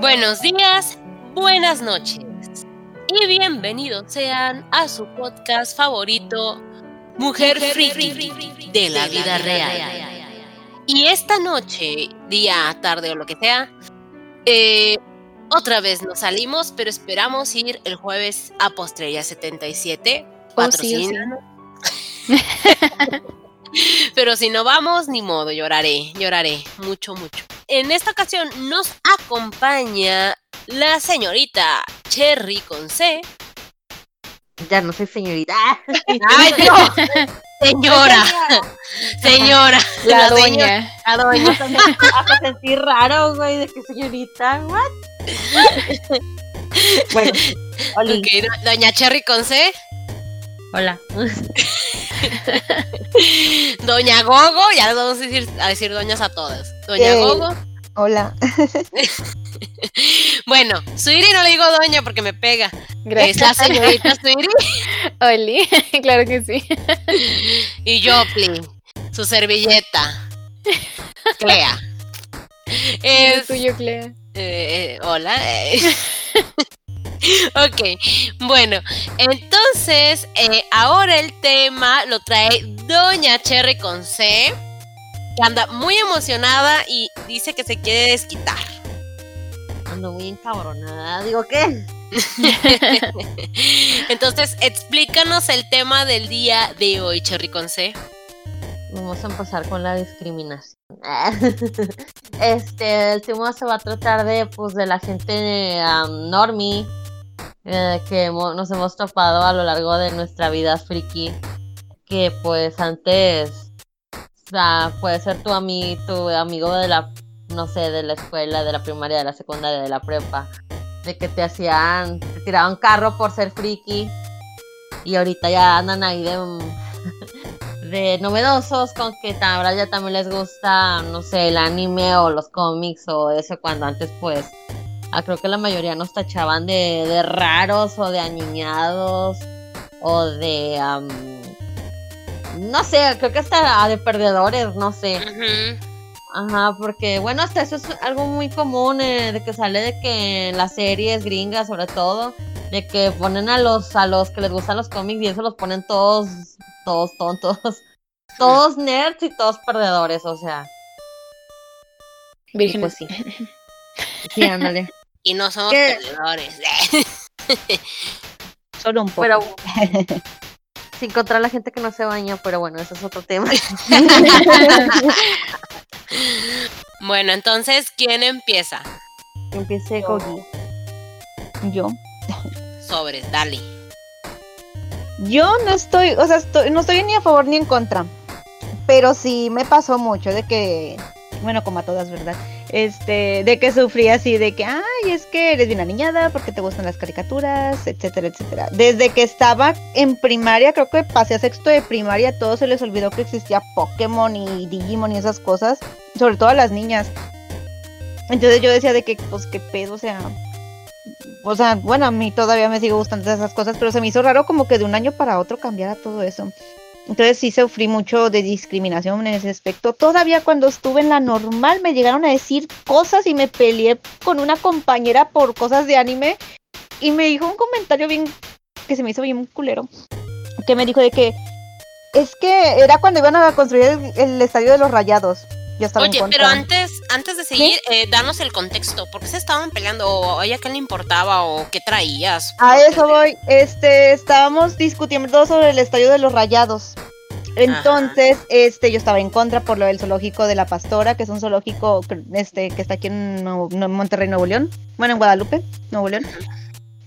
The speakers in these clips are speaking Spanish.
Buenos días, buenas noches y bienvenidos sean a su podcast favorito, Mujer, Friki de la vida real. Y esta noche, día, tarde o lo que sea, eh, otra vez nos salimos, pero esperamos ir el jueves a Postrería 77. Patrocina. pero si no vamos, ni modo, lloraré, lloraré, mucho, mucho. En esta ocasión nos acompaña la señorita Cherry con C. Ya no soy señorita. ¡Ay, no! Señora. Señora. La, doña. La doña. Hasta sentí raro, güey, de que señorita. What? bueno, okay, doña Cherry con C. Hola. Doña Gogo, ya vamos a decir, a decir doñas a todas. Doña Gogo. Hola. bueno, Suiri no le digo doña porque me pega. Gracias. Es la señorita Suiri. Oli, claro que sí. y yo, su servilleta. Clea. Es tuyo, Clea. Eh, eh, hola. ok, bueno, entonces eh, ahora el tema lo trae Doña Cherry con C anda muy emocionada y dice que se quiere desquitar. Ando muy encabronada, digo, ¿qué? Entonces, explícanos el tema del día de hoy, Cherry con C. Vamos a empezar con la discriminación. Este, el tema se va a tratar de, pues, de la gente um, normie eh, que nos hemos topado a lo largo de nuestra vida friki. Que, pues, antes sea, puede ser tu, tu amigo de la, no sé, de la escuela, de la primaria, de la secundaria, de la prepa, de que te hacían, te tiraban carro por ser friki y ahorita ya andan ahí de, de novedosos con que ahora ya también les gusta, no sé, el anime o los cómics o eso cuando antes pues ah, creo que la mayoría nos tachaban de, de raros o de aniñados o de no sé, creo que hasta de perdedores, no sé. Ajá, porque bueno, hasta eso es algo muy común eh, de que sale de que en las series gringas sobre todo, de que ponen a los a los que les gustan los cómics y eso los ponen todos todos tontos, todos nerds y todos perdedores, o sea. Vírgenes. Pues sí. Sí, ándale. Y no somos perdedores. Solo un poco. Pero sin encontrar la gente que no se baña, pero bueno, eso es otro tema. bueno, entonces, ¿quién empieza? Empiece Gogi. Yo. Sobres, dale. Yo no estoy, o sea, no estoy ni a favor ni en contra. Pero sí me pasó mucho de que, bueno, como a todas, ¿verdad? este, de que sufría así, de que, ay, es que eres bien aniñada porque te gustan las caricaturas, etcétera, etcétera. Desde que estaba en primaria, creo que pasé a sexto de primaria, todo se les olvidó que existía Pokémon y Digimon y esas cosas, sobre todo a las niñas. Entonces yo decía de que, pues, qué pedo, o sea, o sea, bueno, a mí todavía me sigue gustando esas cosas, pero se me hizo raro como que de un año para otro cambiara todo eso. Entonces sí sufrí mucho de discriminación en ese aspecto. Todavía cuando estuve en la normal me llegaron a decir cosas y me peleé con una compañera por cosas de anime y me dijo un comentario bien que se me hizo bien culero. Que me dijo de que es que era cuando iban a construir el, estadio de los rayados. Yo estaba Oye, pero antes, antes de seguir, eh, danos el contexto. ¿Por qué se estaban peleando? ¿O a ella qué le importaba? ¿O qué traías? A eso voy. Este, estábamos discutiendo sobre el estadio de los rayados. Entonces, este, yo estaba en contra por lo del zoológico de la Pastora, que es un zoológico este, que está aquí en, Monterrey, Nuevo León. Bueno, en Guadalupe, Nuevo León.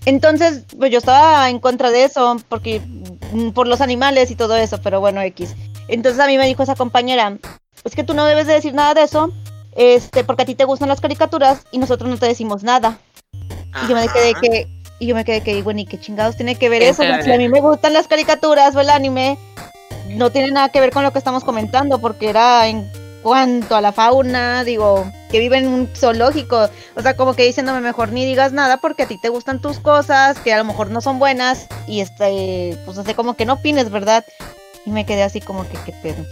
Entonces, pues yo estaba en contra de eso, porque mm, por los animales y todo eso, pero bueno, X. Entonces a mí me dijo esa compañera, es que tú no debes de decir nada de eso, este, porque a ti te gustan las caricaturas y nosotros no te decimos nada. Y yo me quedé que, y yo me quedé que, bueno, ¿y qué chingados tiene que ver eso? si a mí me gustan las caricaturas o el anime, no tiene nada que ver con lo que estamos comentando, porque era en cuanto a la fauna, digo, que vive en un zoológico, o sea, como que diciéndome mejor ni digas nada porque a ti te gustan tus cosas, que a lo mejor no son buenas, y este, pues hace como que no opines, ¿verdad? Y me quedé así como que, ¿qué pedo?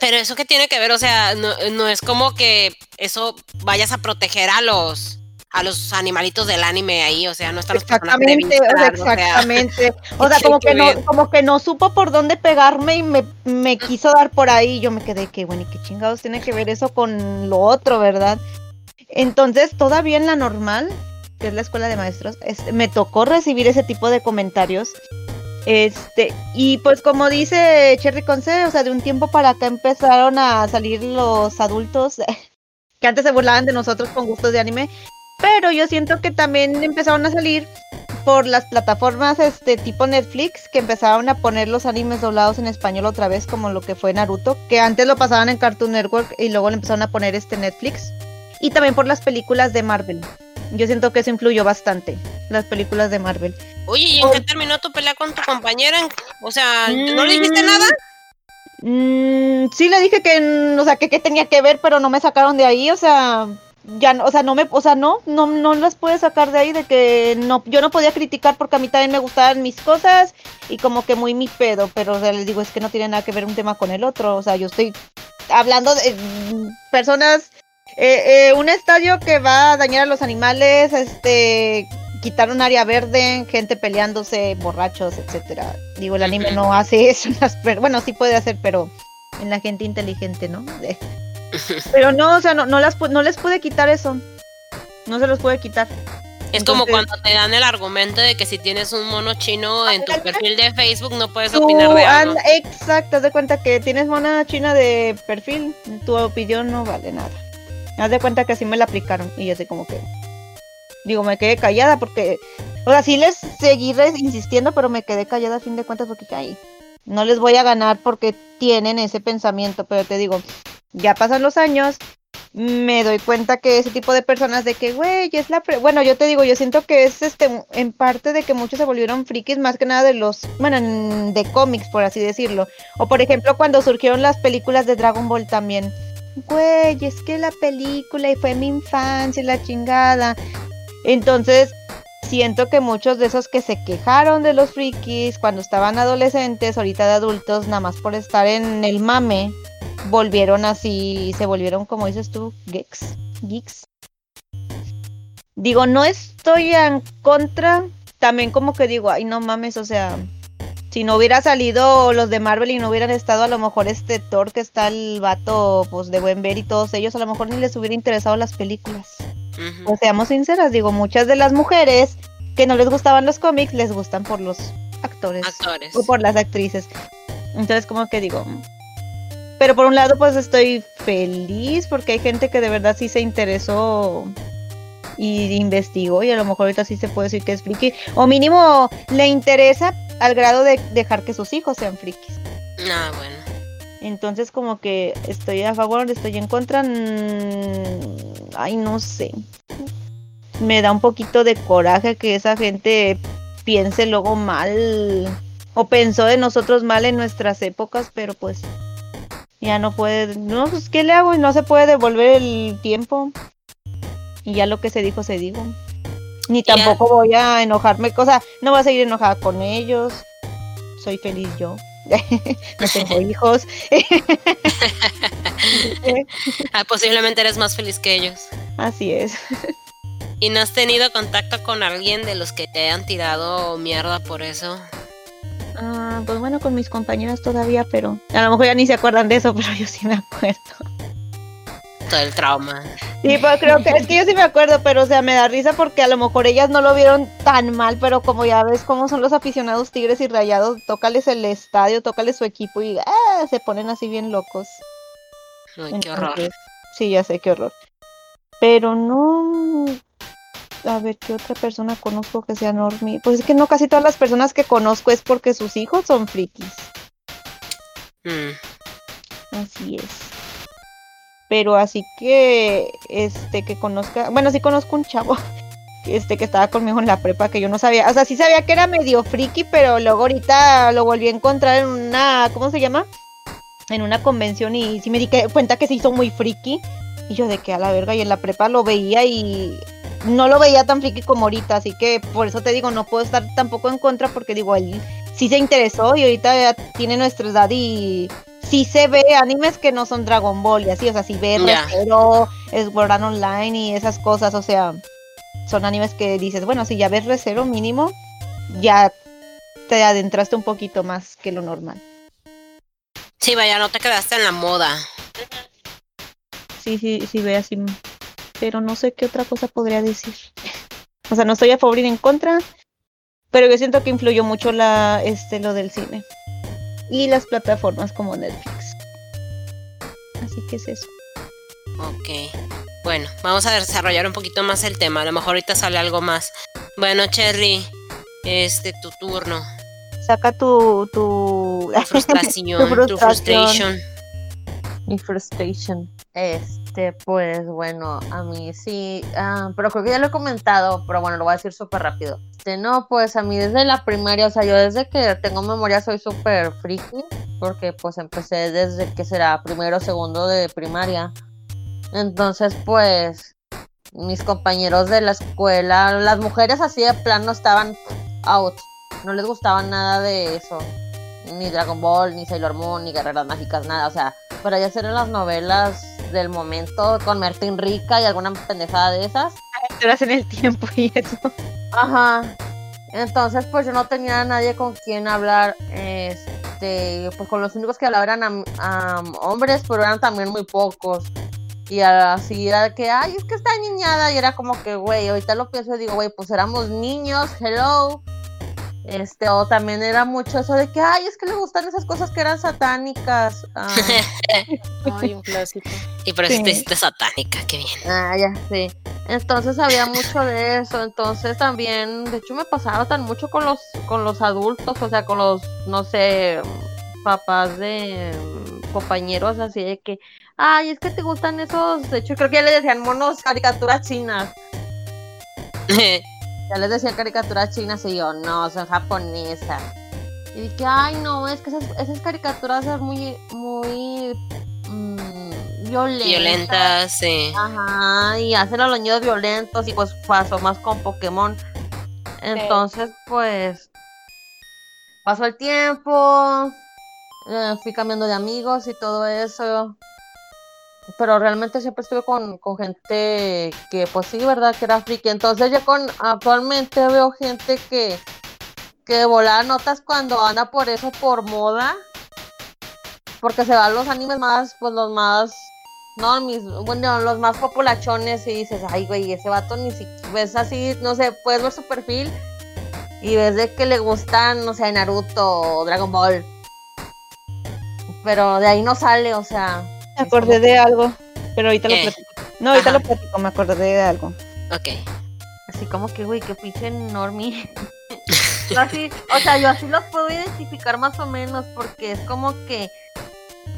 Pero eso que tiene que ver, o sea, no, no es como que eso vayas a proteger a los a los animalitos del anime ahí, o sea, no están los Exactamente, exactamente. O sea, como que no, como que no supo por dónde pegarme y me, me quiso dar por ahí. Yo me quedé que bueno, y qué chingados tiene que ver eso con lo otro, ¿verdad? Entonces, todavía en la normal, que es la escuela de maestros, me tocó recibir ese tipo de comentarios. Este, y pues como dice Cherry Conce, o sea, de un tiempo para acá empezaron a salir los adultos que antes se burlaban de nosotros con gustos de anime, pero yo siento que también empezaron a salir por las plataformas este tipo Netflix que empezaron a poner los animes doblados en español otra vez como lo que fue Naruto, que antes lo pasaban en Cartoon Network y luego le empezaron a poner este Netflix y también por las películas de Marvel. Yo siento que eso influyó bastante, las películas de Marvel. Oye, ¿y en qué terminó tu pelea con tu compañera? O sea, ¿no le dijiste nada? Mm, sí le dije que, o sea, que qué tenía que ver, pero no me sacaron de ahí, o sea, ya, o sea, no me, o sea, no, no, no las pude sacar de ahí de que no, yo no podía criticar porque a mí también me gustaban mis cosas y como que muy mi pedo, pero o sea, les digo es que no tiene nada que ver un tema con el otro, o sea, yo estoy hablando de mm, personas eh, eh, un estadio que va a dañar a los animales, este, quitar un área verde, gente peleándose, borrachos, etcétera. Digo, el anime no hace eso, bueno, sí puede hacer, pero en la gente inteligente, ¿no? pero no, o sea, no, no, las, no les puede quitar eso. No se los puede quitar. Es como cuando te dan el argumento de que si tienes un mono chino en tu perfil de Facebook no puedes opinar de algo. Exacto, haz de cuenta que tienes mona china de perfil, tu opinión no vale nada. Haz de cuenta que así me la aplicaron y yo sé como que... Digo, me quedé callada porque... O sea, sí les seguí insistiendo, pero me quedé callada a fin de cuentas porque caí. No les voy a ganar porque tienen ese pensamiento, pero te digo, ya pasan los años, me doy cuenta que ese tipo de personas de que, güey, es la... bueno, yo te digo, yo siento que es este en parte de que muchos se volvieron frikis más que nada de los, bueno, de cómics, por así decirlo. O por ejemplo, cuando surgieron las películas de Dragon Ball también güey, es que la película y fue mi infancia la chingada. Entonces, siento que muchos de esos que se quejaron de los frikis cuando estaban adolescentes, ahorita de adultos, nada más por estar en el mame, volvieron así, se volvieron, como dices tú, geeks. geeks. Digo, no estoy en contra, también como que digo, ay, no mames, o sea, si no hubiera salido los de Marvel y no hubieran estado a lo mejor este Thor que está el vato pues de buen ver y todos ellos, a lo mejor ni les hubiera interesado las películas. Pues seamos sinceras, digo, muchas de las mujeres que no les gustaban los cómics les gustan por los actores, actores. o por las actrices. Entonces como que digo, pero por un lado pues estoy feliz porque hay gente que de verdad sí se interesó y investigó y a lo mejor ahorita sí se puede decir que es friki o mínimo le interesa al grado de dejar que sus hijos sean frikis. Ah, bueno. Entonces como que estoy a favor, estoy en contra. Mm, ay, no sé. Me da un poquito de coraje que esa gente piense luego mal o pensó de nosotros mal en nuestras épocas, pero pues ya no puede, no, pues ¿qué le hago? Y no se puede devolver el tiempo. Y ya lo que se dijo, se dijo. Ni tampoco voy a enojarme, cosa, no voy a seguir enojada con ellos. Soy feliz yo. no tengo hijos. ah, posiblemente eres más feliz que ellos. Así es. ¿Y no has tenido contacto con alguien de los que te hayan tirado mierda por eso? Ah, pues bueno, con mis compañeras todavía, pero a lo mejor ya ni se acuerdan de eso, pero yo sí me acuerdo todo el trauma. Sí, pues creo que es que yo sí me acuerdo, pero o sea, me da risa porque a lo mejor ellas no lo vieron tan mal, pero como ya ves cómo son los aficionados tigres y rayados, tócales el estadio, tócales su equipo y ah, se ponen así bien locos. Ay, qué horror. Sí, ya sé, qué horror. Pero no. A ver, ¿qué otra persona conozco que sea normie? Pues es que no, casi todas las personas que conozco es porque sus hijos son frikis. Mm. Así es pero así que este que conozca, bueno, sí conozco un chavo este que estaba conmigo en la prepa que yo no sabía, o sea, sí sabía que era medio friki, pero luego ahorita lo volví a encontrar en una, ¿cómo se llama? En una convención y sí me di cuenta que se hizo muy friki y yo de que a la verga y en la prepa lo veía y no lo veía tan friki como ahorita, así que por eso te digo, no puedo estar tampoco en contra porque digo, él sí se interesó y ahorita ya tiene nuestra edad y sí se ve animes que no son Dragon Ball y así, o sea, si ve es Sword Online y esas cosas, o sea, son animes que dices, bueno, si ya ves Recero mínimo, ya te adentraste un poquito más que lo normal. Sí, vaya, no te quedaste en la moda. Sí, sí, sí, ve así. Pero no sé qué otra cosa podría decir. O sea, no estoy a favor ni en contra, pero yo siento que influyó mucho la, este, lo del cine. Y las plataformas como Netflix. Así que es eso. Ok. Bueno, vamos a desarrollar un poquito más el tema. A lo mejor ahorita sale algo más. Bueno, Cherry, este, tu turno. Saca tu... Tu, frustración, tu, frustration. Mi frustration. Este, pues bueno, a mí sí, ah, pero creo que ya lo he comentado, pero bueno, lo voy a decir súper rápido. Este, no, pues a mí desde la primaria, o sea, yo desde que tengo memoria soy súper friki, porque pues empecé desde que será primero o segundo de primaria. Entonces, pues, mis compañeros de la escuela, las mujeres así de plano estaban out, no les gustaba nada de eso, ni Dragon Ball, ni Sailor Moon, ni Guerreras Mágicas, nada, o sea, para ellas eran las novelas del momento con Martín Rica y alguna pendejada de esas. Aventuras en el tiempo y eso. Ajá. Entonces, pues yo no tenía a nadie con quien hablar. Este, pues con los únicos que hablaban eran hombres, pero eran también muy pocos. Y así era que, ay, es que está niñada. Y era como que, güey, ahorita lo pienso y digo, güey, pues éramos niños, hello. Este, o también era mucho eso de que, ay, es que le gustan esas cosas que eran satánicas. Ah. ay, un clásico. Y por eso te satánica, qué bien. Ah, ya, sí. Entonces había mucho de eso. Entonces también, de hecho, me pasaba tan mucho con los, con los adultos, o sea, con los, no sé, papás de mm, compañeros así de que, ay, es que te gustan esos, de hecho creo que ya le decían monos caricaturas chinas. Ya les decía caricaturas chinas y yo, no, son japonesas. Y dije, ay, no, es que esas, caricaturas son muy, muy mmm, violentas. Violentas, sí. Ajá, y hacen a los niños violentos y pues pasó más con Pokémon. Entonces, pues, pasó el tiempo, eh, fui cambiando de amigos y todo eso pero realmente siempre estuve con, gente que, pues sí, ¿verdad? Que era friki. Entonces ya con, actualmente veo gente que, que volaba notas cuando anda por eso, por moda. Porque se van los animes más, pues los más, no, mis, bueno, los más populachones y dices, ay, güey, ese vato ni si ves así, no sé, puedes ver su perfil y ves de que le gustan, no sé, Naruto o Dragon Ball. Pero de ahí no sale, o sea, me acordé de algo, pero ahorita lo platico. No, ahorita lo platico, me acordé de algo. Ok. Así como que, güey, que pinche normie. así, o sea, yo así los puedo identificar más o menos porque es como que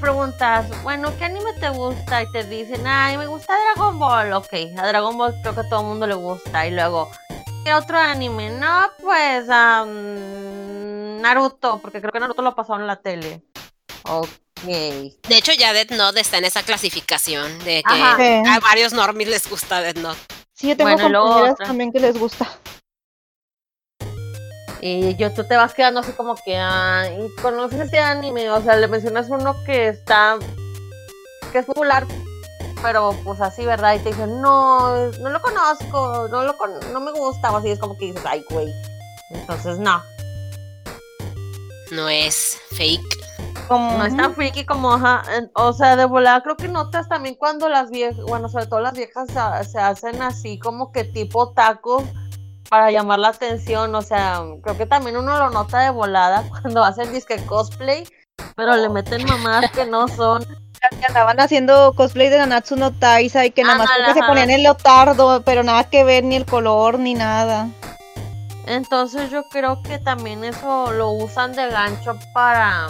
preguntas, bueno, ¿qué anime te gusta? Y te dicen, ay, me gusta Dragon Ball. Ok, a Dragon Ball creo que a todo el mundo le gusta. Y luego, ¿qué otro anime? No, pues, Naruto, porque creo que Naruto lo pasaron en la tele. Ok. De hecho, ya Death Note está en esa clasificación de que a varios normies les gusta Death Note. Sí, yo tengo compañeras también que les gusta. Y yo tú te vas quedando así como que, ah, ¿y conoces este anime? O sea, le mencionas uno que está, que es popular, pero pues así, ¿verdad? Y te dicen, no, no lo conozco, no, lo no me gusta, o así es como que dices, ay, güey. Entonces, no. No es fake como no es tan freaky como, ajá, o sea, de volada creo que notas también cuando las viejas, bueno, sobre todo las viejas se, hacen así como que tipo tacos para llamar la atención, o sea, creo que también uno lo nota de volada cuando hacen disque cosplay, pero le meten mamadas que no son. Que andaban haciendo cosplay de Nanatsu no Taisa y que nada más se ponían el leotardo, pero nada que ver ni el color ni nada. Entonces yo creo que también eso lo usan de gancho para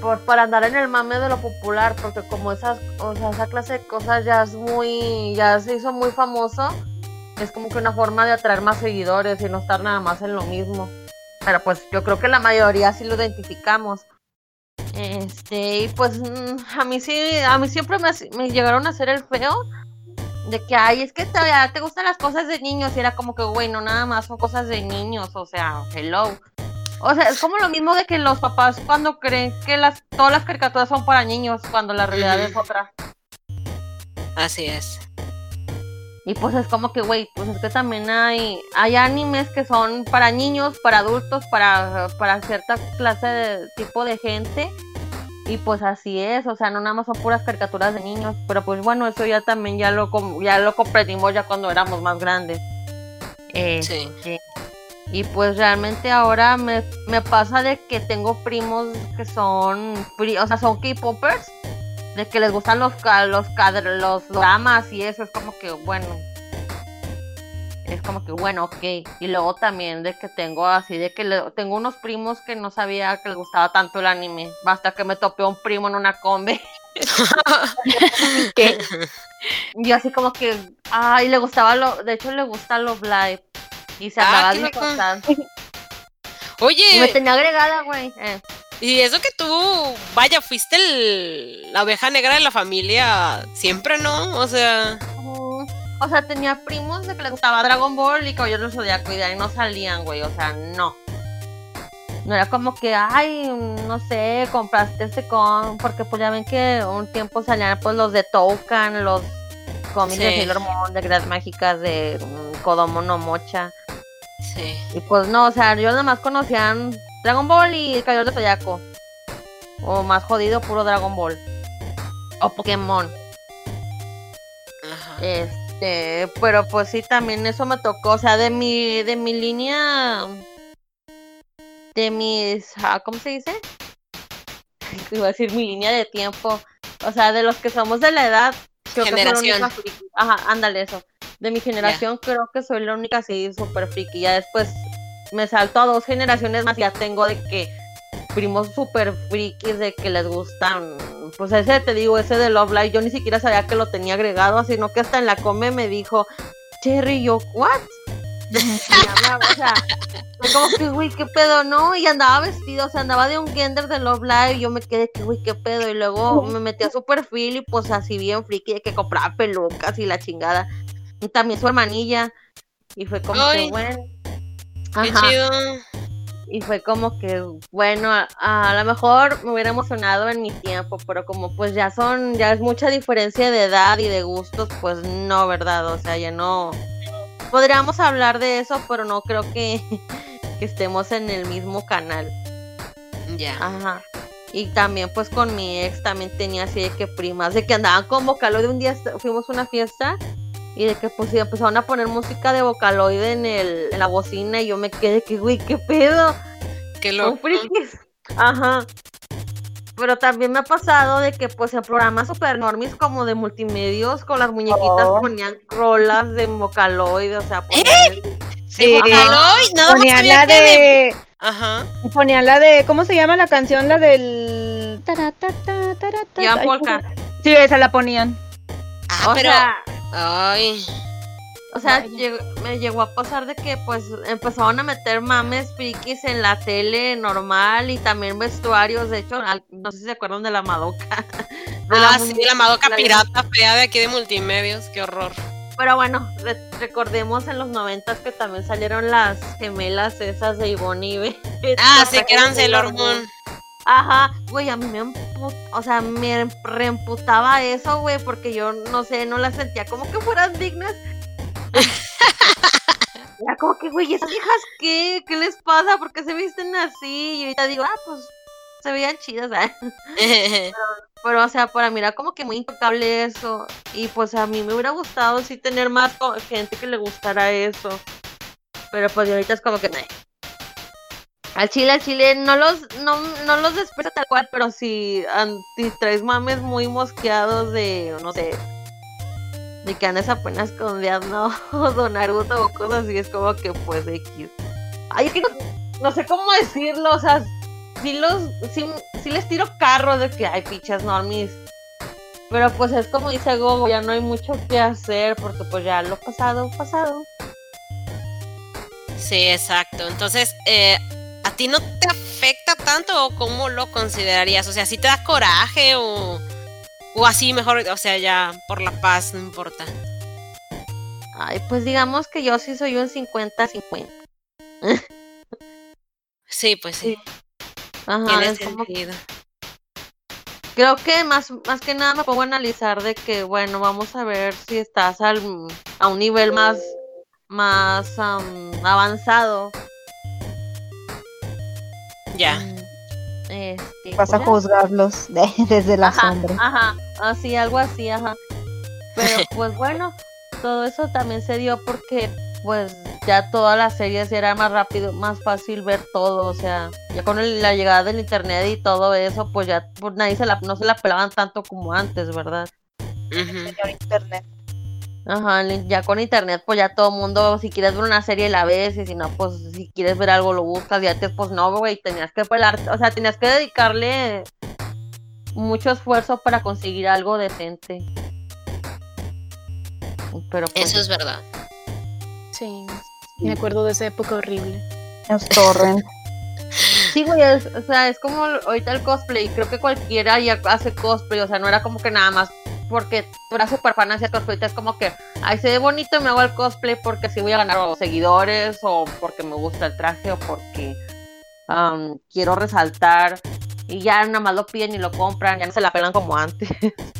por, para andar en el mame de lo popular, porque como esas, o sea, esa clase de cosas ya es muy, ya se hizo muy famoso, es como que una forma de atraer más seguidores y no estar nada más en lo mismo. Pero pues yo creo que la mayoría sí lo identificamos. Este, y pues mm, a mí sí, a mí siempre me, me llegaron a hacer el feo de que, ay, es que te, te gustan las cosas de niños y era como que, bueno, nada más son cosas de niños, o sea, hello. O sea, es como lo mismo de que los papás cuando creen que las todas las caricaturas son para niños, cuando la realidad es otra. Así es. Y pues es como que, güey, pues es que también hay, hay animes que son para niños, para adultos, para, para cierta clase de tipo de gente. Y pues así es, o sea, no nada más son puras caricaturas de niños, pero pues bueno, eso ya también ya lo, ya lo comprendimos ya cuando éramos más grandes. Eh, sí. Y pues realmente ahora me, me, pasa de que tengo primos que son, o sea, son K-popers de que les gustan los los los dramas y eso es como que bueno es como que bueno ok. Y luego también de que tengo así de que tengo unos primos que no sabía que les gustaba tanto el anime basta que me topé un primo en una combe y así como que ay le gustaba lo de hecho le gusta Love Live y se ah, de cosas Oye. Y me tenía agregada, güey. Eh. Y eso que tú, vaya, fuiste la oveja negra de la familia siempre, ¿no? O sea. o sea, tenía primos de que les gustaba Dragon Ball y Caballeros del Zodiaco y de ahí no salían, güey. O sea, no. No era como que, ay, no sé, compraste este con. Porque pues ya ven que un tiempo salían pues los de Toucan, los cómics de Sailor Moon, de Gras Mágicas, de um, Kodomo no Mocha. Sí. Y pues no, o sea, yo nada más conocían Dragon Ball y el Caballero de Zodiaco. O más jodido, puro Dragon Ball. O Pokémon. Ajá. Este, pero pues sí, también eso me tocó. O sea, de mi, de mi línea. De mis. Ah, ¿Cómo se dice? Iba a decir mi línea de tiempo. O sea, de los que somos de la edad. Generación. Ajá, ándale eso. De mi generación creo que soy la única así súper friki. Ya después me salto a dos generaciones más, ya tengo de que primos super frikis de que les gustan, pues ese te digo, ese de Love Live, yo ni siquiera sabía que lo tenía agregado, sino que hasta en la come me dijo, Cherry, yo, ¿what? O sea, como que, güey, qué pedo, ¿no? Y andaba vestido, o sea, andaba de un gender de Love Live, y yo me quedé que, güey, qué pedo, y luego me metí a su perfil y pues así bien friki de que compraba pelucas y la chingada. Y también su hermanilla, y fue como que, bueno Qué chido. Y fue como que, bueno, a, lo mejor me hubiera emocionado en mi tiempo, pero como pues ya son, ya es mucha diferencia de edad y de gustos, pues no, ¿verdad? O sea, ya no. Podríamos hablar de eso, pero no creo que, que estemos en el mismo canal. Ya. Ajá. Y también pues con mi ex también tenía así de que primas, de que andaban con vocalo de un día fuimos a una fiesta y de que pues empezaron a poner música de vocaloide en, el, en la bocina y yo me quedé que, güey, ¿qué pedo? Qué loco. Ajá. Pero también me ha pasado de que pues en programas super normis como de multimedios con las muñequitas oh. ponían rolas de vocaloid, o sea, ponían... ¿Eh? Sí, no, ponían la de... Ajá. Ponían la de, ¿cómo se llama la canción? La del... Ya, Polka. Sí, esa la ponían. Ah, pero... Ay. O sea, me llegó a pasar de que pues empezaron a meter mames frikis en la tele normal y también vestuarios. De hecho, no sé si se acuerdan de la Madoka. ah, sí, la Madoka pirata fea de aquí de multimedios. Qué horror. Pero bueno, recordemos en los noventas que también salieron las gemelas esas de Ivonne y Ah, sí, que eran Sailor Moon. Ajá, güey, a mí me o sea, me reemputaba eso, güey, porque yo no sé, no las sentía como que fueran dignas. Era como que, güey, esas hijas qué? ¿Qué les pasa? ¿Por qué se visten así? Y ahorita digo, ah, pues se veían chidas, ¿sabes? pero, o sea, para mí era como que muy intocable eso. Y pues a mí me hubiera gustado sí tener más gente que le gustara eso. Pero pues ahorita es como que, al chile, al chile, no los, no, no los después tal cual, pero si, si traes mames muy mosqueados de, no sé, de que andes apenas con ¿no? o Naruto o cosas así, es como que pues X. Ay, es que no, sé cómo decirlo, o sea, si los, si, les tiro carro de que hay fichas normis. Pero pues es como dice Gogo, ya no hay mucho que hacer porque pues ya lo pasado, pasado. Sí, exacto. Entonces, eh, ¿a ti no te afecta tanto o cómo lo considerarías? O sea, si te da coraje o, o así mejor, o sea, ya por la paz, no importa. Ay, pues digamos que yo sí soy un 50-50. sí, pues sí. Ajá, es como... creo que más, más que nada me pongo a analizar de que, bueno, vamos a ver si estás al, a un nivel más, más am, avanzado. Ya. Mm, Este, Vas a juzgarlos de- desde la Ajá, sombra. ajá, así, algo así, ajá. Pero pues bueno, todo eso también se dio porque pues ya todas las series era más rápido, más fácil ver todo, o sea, ya con el- la llegada del internet y todo eso, pues ya pues, nadie se la, no se la pelaban tanto como antes, ¿verdad? Ujú. Señor Internet. Ajá, ya con internet, pues ya todo el mundo, si quieres ver una serie la ves, y si no, pues si quieres ver algo lo buscas, y antes pues no, güey, tenías que pelar, o sea, tenías que dedicarle mucho esfuerzo para conseguir algo decente. Pero pues, Eso es verdad. Sí, me acuerdo de esa época horrible. Los torrent. sí, güey, es- o sea, es como ahorita el cosplay, creo que cualquiera ya hace cosplay, o sea, no era como que nada más porque tú eras super fan hacia cosplay, es como que, ay, se ve bonito y me hago el cosplay porque así voy a ganar o seguidores, o porque me gusta el traje, o porque am, quiero resaltar, y ya nada más lo piden y lo compran, ya no se la pelan como antes.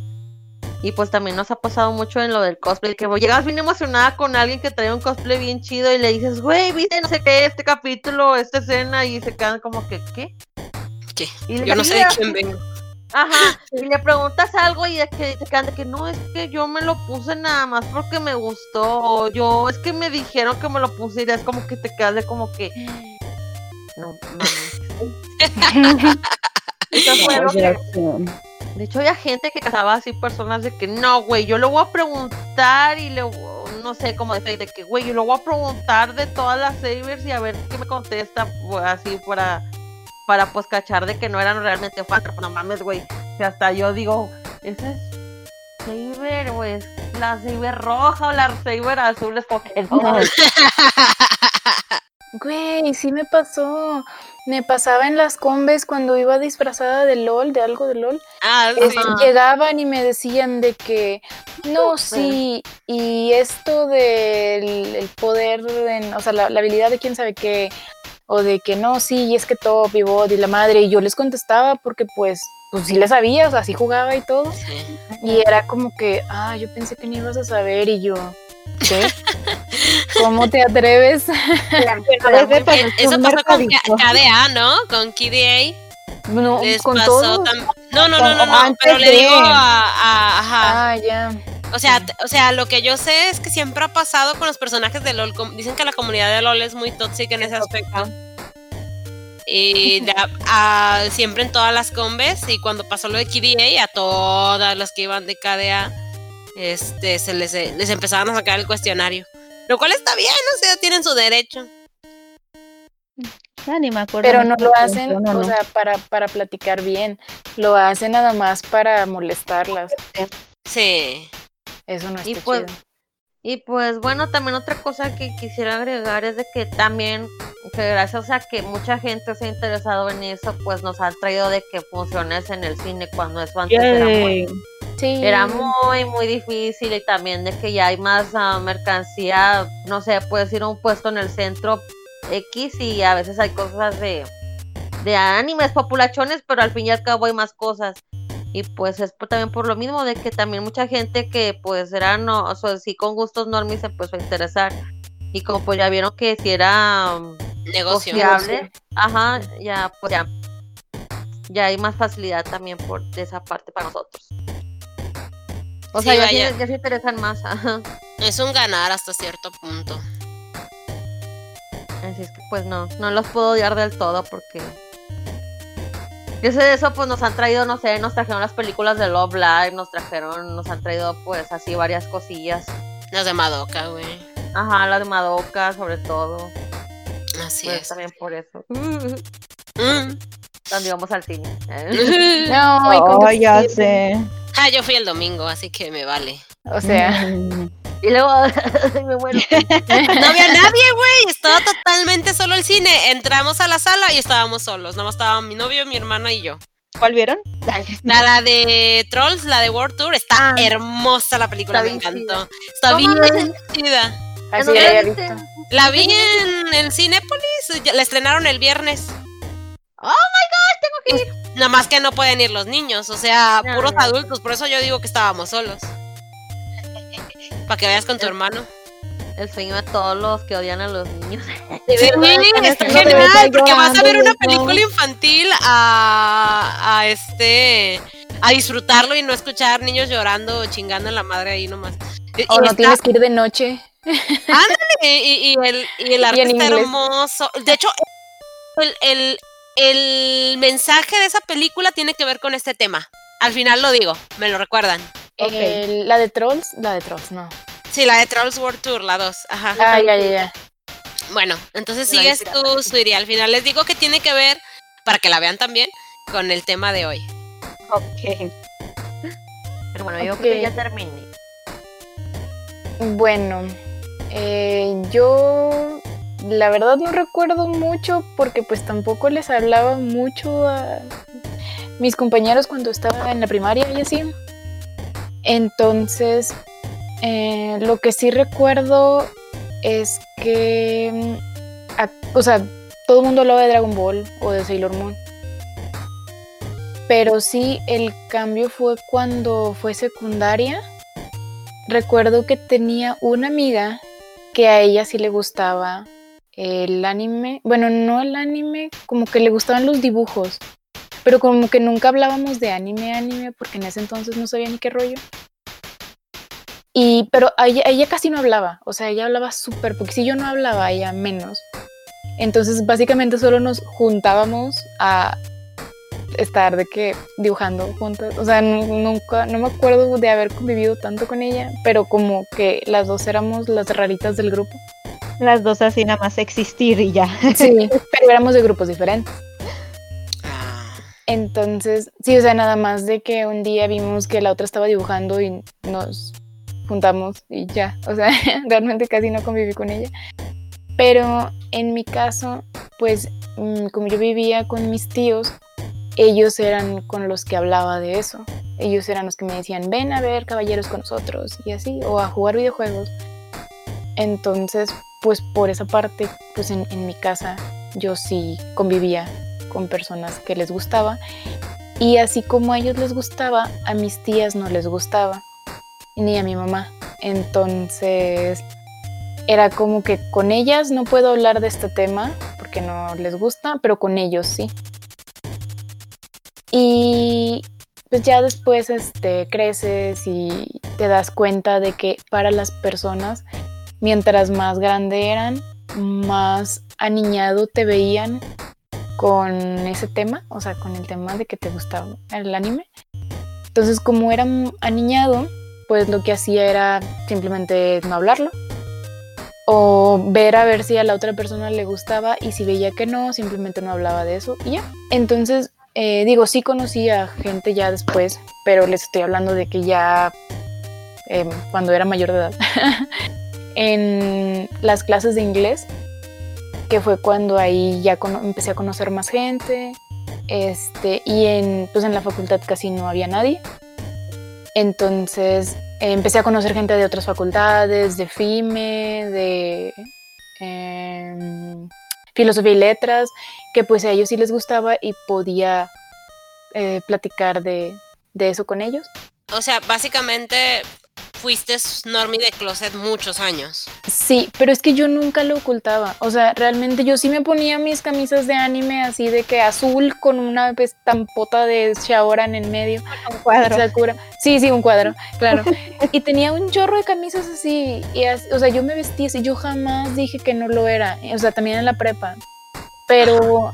Y pues también nos ha pasado mucho en lo del cosplay, que llegas bien emocionada con alguien que trae un cosplay bien chido y le dices, güey, viste no sé qué, este capítulo, esta escena, y se quedan como que, ¿qué? ¿Qué? Y Yo no sé de quién vengo. Ajá, y le preguntas algo y de que te quedan de que no, es que yo me lo puse nada más porque me gustó, o yo, es que me dijeron que me lo puse y es como que te quedas de como que, no, mames. De hecho, había gente que casaba así personas de que no, güey, yo le voy a preguntar y le no sé cómo decir, de que, güey, yo le voy a preguntar de todas las savers y a ver qué me contesta, así para, para pues cachar de que no eran realmente pero no mames, güey, que hasta yo digo, esa es saber, güey, la saber roja o la saber azul, es como Güey, sí me pasó. Me pasaba en las combes cuando iba disfrazada de LOL, de algo de LOL. Ah, sí. Llegaban y me decían de que no, sí, y esto del el poder, en- o sea, la, la habilidad de quién sabe qué, o de que no, sí, y es que top y bot y la madre, y yo les contestaba porque pues, pues sí le sabía, o sea, sí jugaba y todo, Sí. y era como que, ah, yo pensé que no ibas a saber, y yo, ¿qué? ¿Cómo te atreves? Eso pasó con KDA, ¿no? Con KDA. No, Les con pasó todo. tam- No, no, no, no, no, Antes pero le digo a, a- ajá. Ah, ya. O sea, o sea, lo que yo sé es que siempre ha pasado con los personajes de LOL. Dicen que la comunidad de LOL es muy tóxica en ese aspecto. Y a- siempre en todas las combes. Y cuando pasó lo de KDA, a todas las que iban de KDA, este, se les, les empezaban a sacar el cuestionario. Lo cual está bien, o sea, tienen su derecho. Ah, ni me acuerdo. Pero no lo hacen, o ¿no? sea, para, para platicar bien. Lo hacen nada más para molestarlas. Sí. Eso no está Y pues, chido. Y pues bueno, también otra cosa que quisiera agregar es de que también, que gracias a que mucha gente se ha interesado en eso, pues nos han traído de que funciones en el cine cuando eso antes era muy. Sí. era muy, muy difícil y también de que ya hay más ah, mercancía, no sé, puedes ir a un puesto en el centro X y a veces hay cosas de, de animes populachones, pero al fin y al cabo hay más cosas. Y pues es también por lo mismo de que también mucha gente que pues era no, o sea, sí con gustos normis se empezó a interesar. Y como pues ya vieron que si era um, Negocio. costeable, ajá, ya pues ya, ya hay más facilidad también por de esa parte para nosotros. O Sí, sea, ya, se- ya se interesan más, ajá. Es un ganar hasta cierto punto. Así es que pues no, no los puedo odiar del todo porque yo sé de eso, pues nos han traído, no sé, nos trajeron las películas de Love Live, nos trajeron, nos han traído pues así varias cosillas. Las de Madoka, güey. Ajá, la de Madoka sobre todo. Así pues es. también por eso. Mm. Cuando íbamos al cine. No, y con Oh, ya sé. ah, yo fui el domingo, así que me vale. O sea, Mm. Y luego me muero. No había nadie, güey. Estaba totalmente solo el cine. Entramos a la sala y estábamos solos. Nada más estaba mi novio, mi hermana y yo. ¿Cuál vieron? La, de Trolls, la de World Tour, está Ah. hermosa la película, me encantó. Está ¿Cómo bien chida. así ¿En dónde la la había viste? visto. La vi en el Cinépolis. La estrenaron el viernes. Nada más que no pueden ir los niños, o sea, No, puros no. adultos, por eso yo digo que estábamos solos. Para que vayas con tu hermano. El sueño de todos los que odian a los niños. Sí, está genial, porque vas a ver una película infantil a, a este a disfrutarlo y no escuchar niños llorando o chingando en la madre ahí nomás. Y- O y no está- tienes que ir de noche. y, y- y el, y el arte está hermoso. De hecho, el, el, el mensaje de esa película tiene que ver con este tema. Al final lo digo, me lo recuerdan. La de Trolls, la de Trolls, no. Sí, la de Trolls World Tour, la 2. Ajá. Ah, ya, ya, ya. Bueno, entonces La sigues tú, Suiri. Al final les digo que tiene que ver, para que la vean también, con el tema de hoy. Ok. Pero bueno, yo creo que ya terminé. Bueno, eh, yo la verdad no recuerdo mucho porque pues tampoco les hablaba mucho a mis compañeros cuando estaba en la primaria y así. Entonces, eh, lo que sí recuerdo es que, mm, a- o sea, todo el mundo hablaba de Dragon Ball o de Sailor Moon. Pero sí, el cambio fue cuando fue secundaria recuerdo que tenía una amiga que a ella sí le gustaba el anime. Bueno, no el anime, como que le gustaban los dibujos. Pero como que nunca hablábamos de anime, anime, porque en ese entonces no sabía ni qué rollo. Y, pero ella, ella casi no hablaba, o sea, ella hablaba súper, porque si yo no hablaba, ella menos. Entonces, básicamente solo nos juntábamos a estar de que dibujando juntas. O sea, nu- nunca, no me acuerdo de haber convivido tanto con ella, pero como que las dos éramos las raritas del grupo. Las dos así nada más existir y ya. Sí, pero éramos de grupos diferentes. Entonces, sí, o sea, nada más de que un día vimos que la otra estaba dibujando y nos juntamos y ya. O sea, realmente casi no conviví con ella. Pero en mi caso, pues mm, como yo vivía con mis tíos, ellos eran con los que hablaba de eso. Ellos eran los que me decían, ven a ver caballeros con nosotros y así, o a jugar videojuegos. Entonces, pues por esa parte, pues en mi casa yo sí convivía con personas que les gustaba. Y así como a ellos les gustaba, a mis tías no les gustaba, ni a mi mamá. Entonces, era como que con ellas no puedo hablar de este tema porque no les gusta, pero con ellos sí. Y pues ya después este, creces y te das cuenta de que para las personas, mientras más grande eran, más aniñado te veían con ese tema, o sea, con el tema de que te gustaba el anime. Entonces, como era aniñado, pues lo que hacía era simplemente no hablarlo. O ver a ver si a la otra persona le gustaba y si veía que no, simplemente no hablaba de eso y ya. Entonces, eh, digo, sí conocí a gente ya después, pero les estoy hablando de que ya em, cuando era mayor de edad. en las clases de inglés, que fue cuando ahí ya empecé a conocer más gente. Este, y en, pues en la facultad casi no había nadie. Entonces eh, empecé a conocer gente de otras facultades, de FIME, de em, filosofía y letras, que pues a ellos sí les gustaba y podía eh, platicar de, de eso con ellos. o sea, básicamente fuiste normie de closet muchos años. Sí, pero es que yo nunca lo ocultaba. O sea, realmente yo sí me ponía mis camisas de anime así de que azul con una estampota de Shaoran en medio. Un cuadro. Sakura. Sí, sí, un cuadro, claro. y tenía un chorro de camisas así, y así- O sea, yo me vestía así. Yo jamás dije que no lo era. O sea, también en la prepa. Pero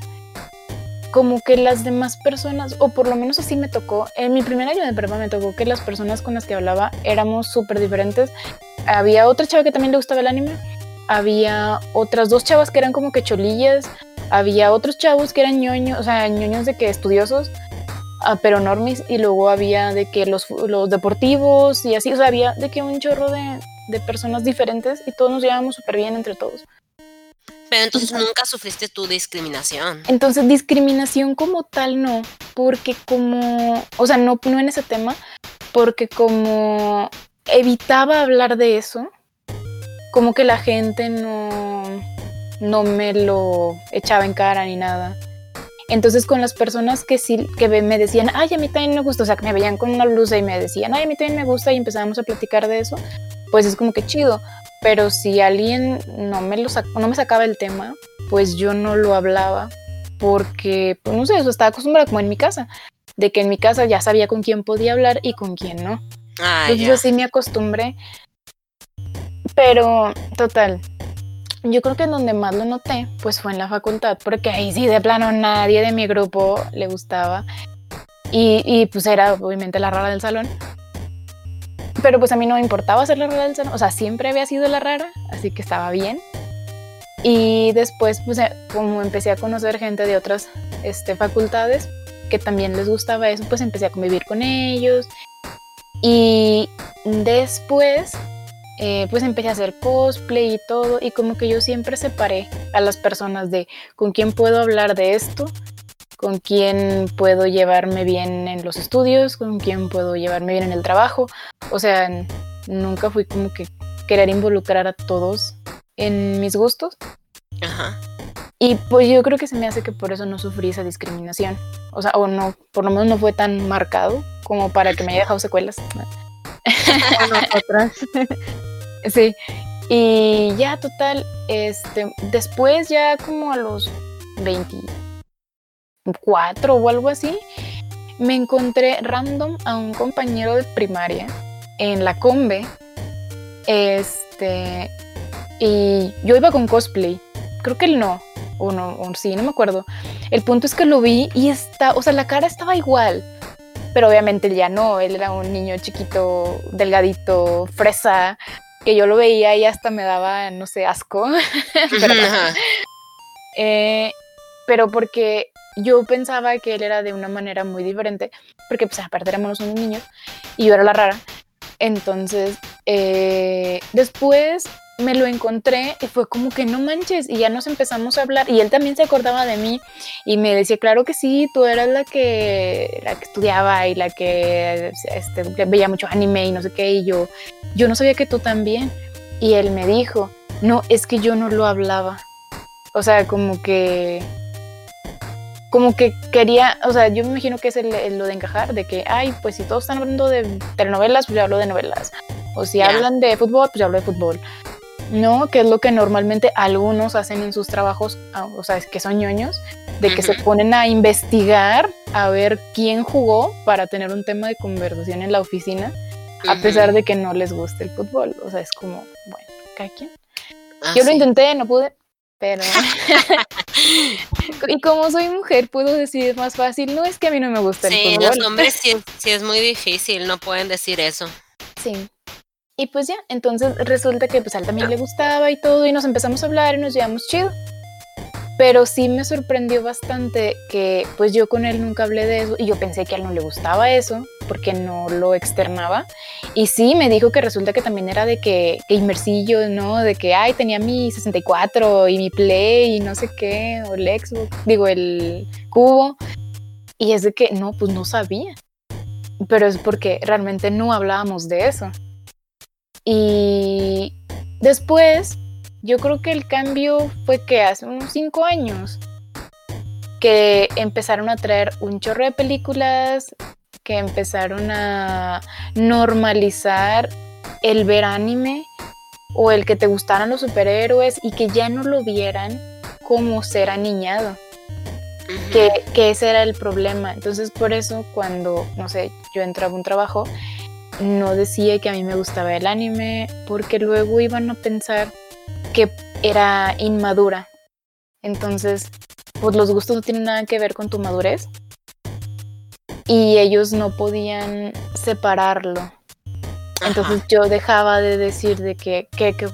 como que las demás personas, o por lo menos así me tocó, en mi primer año de prepa me tocó que las personas con las que hablaba éramos súper diferentes. Había otra chava que también le gustaba el anime, había otras dos chavas que eran como que cholillas, había otros chavos que eran ñoños, o sea, ñoños de que estudiosos, ah, pero normis, y luego había de que los, los deportivos y así, o sea, había de que un chorro de, de personas diferentes y todos nos llevábamos súper bien entre todos. Pero entonces nunca sufriste tu discriminación. Entonces, discriminación como tal no, porque como, o sea, no, no en ese tema, porque como evitaba hablar de eso, como que la gente no, no me lo echaba en cara ni nada. Entonces con las personas que sí, que me decían, ay, a mí también me gusta, o sea, que me veían con una blusa y me decían, ay, a mí también me gusta y empezábamos a platicar de eso, pues es como que chido. Pero si alguien no me, lo no me sacaba el tema, pues yo no lo hablaba porque, pues no sé, eso estaba acostumbrada como en mi casa, de que en mi casa ya sabía con quién podía hablar y con quién no. Ah, Entonces yo sí me acostumbré. Pero, total, yo creo que en donde más lo noté, pues fue en la facultad, porque ahí sí de plano nadie de mi grupo le gustaba. Y, y pues era obviamente la rara del salón. Pero pues a mí no me importaba ser la rara del salón, o sea, siempre había sido la rara, así que estaba bien. Y después, pues eh, como empecé a conocer gente de otras este, facultades que también les gustaba eso, pues empecé a convivir con ellos. Y después eh, pues empecé a hacer cosplay y todo, y como que yo siempre separé a las personas de con quién puedo hablar de esto, con quién puedo llevarme bien en los estudios, con quién puedo llevarme bien en el trabajo. O sea, nunca fui como que querer involucrar a todos en mis gustos. Ajá. Y pues yo creo que se me hace que por eso no sufrí esa discriminación. O sea, o no, por lo menos no fue tan marcado como para que me haya dejado secuelas. nosotras. Sí. Y ya total, este, después ya como a los 24 o algo así, me encontré random a un compañero de primaria en la combe. Este, y yo iba con cosplay. Creo que él no, o no, o sí, no me acuerdo. El punto es que lo vi y está, o sea, la cara estaba igual. Pero obviamente él ya no, él era un niño chiquito, delgadito, fresa, que yo lo veía y hasta me daba, no sé, asco. Eh, pero porque yo pensaba que él era de una manera muy diferente, porque pues aparte éramos unos niños y yo era la rara. Entonces, eh, después me lo encontré y fue como que no manches y ya nos empezamos a hablar y él también se acordaba de mí y me decía, claro que sí, tú eras la que, la que estudiaba y la que este, veía mucho anime y no sé qué y yo, yo no sabía que tú también. Y él me dijo, no, es que yo no lo hablaba. O sea, como que como que quería, o sea, yo me imagino que es el, lo de encajar, de que, ay, pues si todos están hablando de telenovelas, pues yo hablo de novelas. O si hablan de fútbol, pues yo hablo de fútbol. ¿no? Que es lo que normalmente algunos hacen en sus trabajos, ah, o sea, es que son ñoños, de que se ponen a investigar a ver quién jugó para tener un tema de conversación en la oficina, a pesar de que no les guste el fútbol. O sea, es como, bueno, cada quien. Ah, Yo lo intenté, no pude, pero... y como soy mujer, puedo decir más fácil, no es que a mí no me gusta el fútbol. Sí, los hombres sí es muy difícil, no pueden decir eso. Sí, y pues ya, entonces resulta que pues a él también le gustaba y todo, y nos empezamos a hablar y nos llevamos chido. Pero sí me sorprendió bastante que pues yo con él nunca hablé de eso y yo pensé que a él no le gustaba eso porque no lo externaba. Y sí, me dijo que resulta que también era de que, inmersillo, ¿no? De que, ay, tenía mi 64 y mi Play y no sé qué, o el Xbox, digo, el cubo. Y es de que, no, pues no sabía. Pero es porque realmente no hablábamos de eso. Y después, yo creo que el cambio fue que hace unos cinco años que empezaron a traer un chorro de películas, que empezaron a normalizar el ver anime o el que te gustaran los superhéroes y que ya no lo vieran como ser aniñado. Que, que, ese era el problema. Entonces, por eso, cuando, no sé, yo entraba a un trabajo no decía que a mí me gustaba el anime porque luego iban a pensar que era inmadura. Entonces, pues los gustos no tienen nada que ver con tu madurez. Y ellos no podían separarlo. Entonces yo dejaba de decir de que,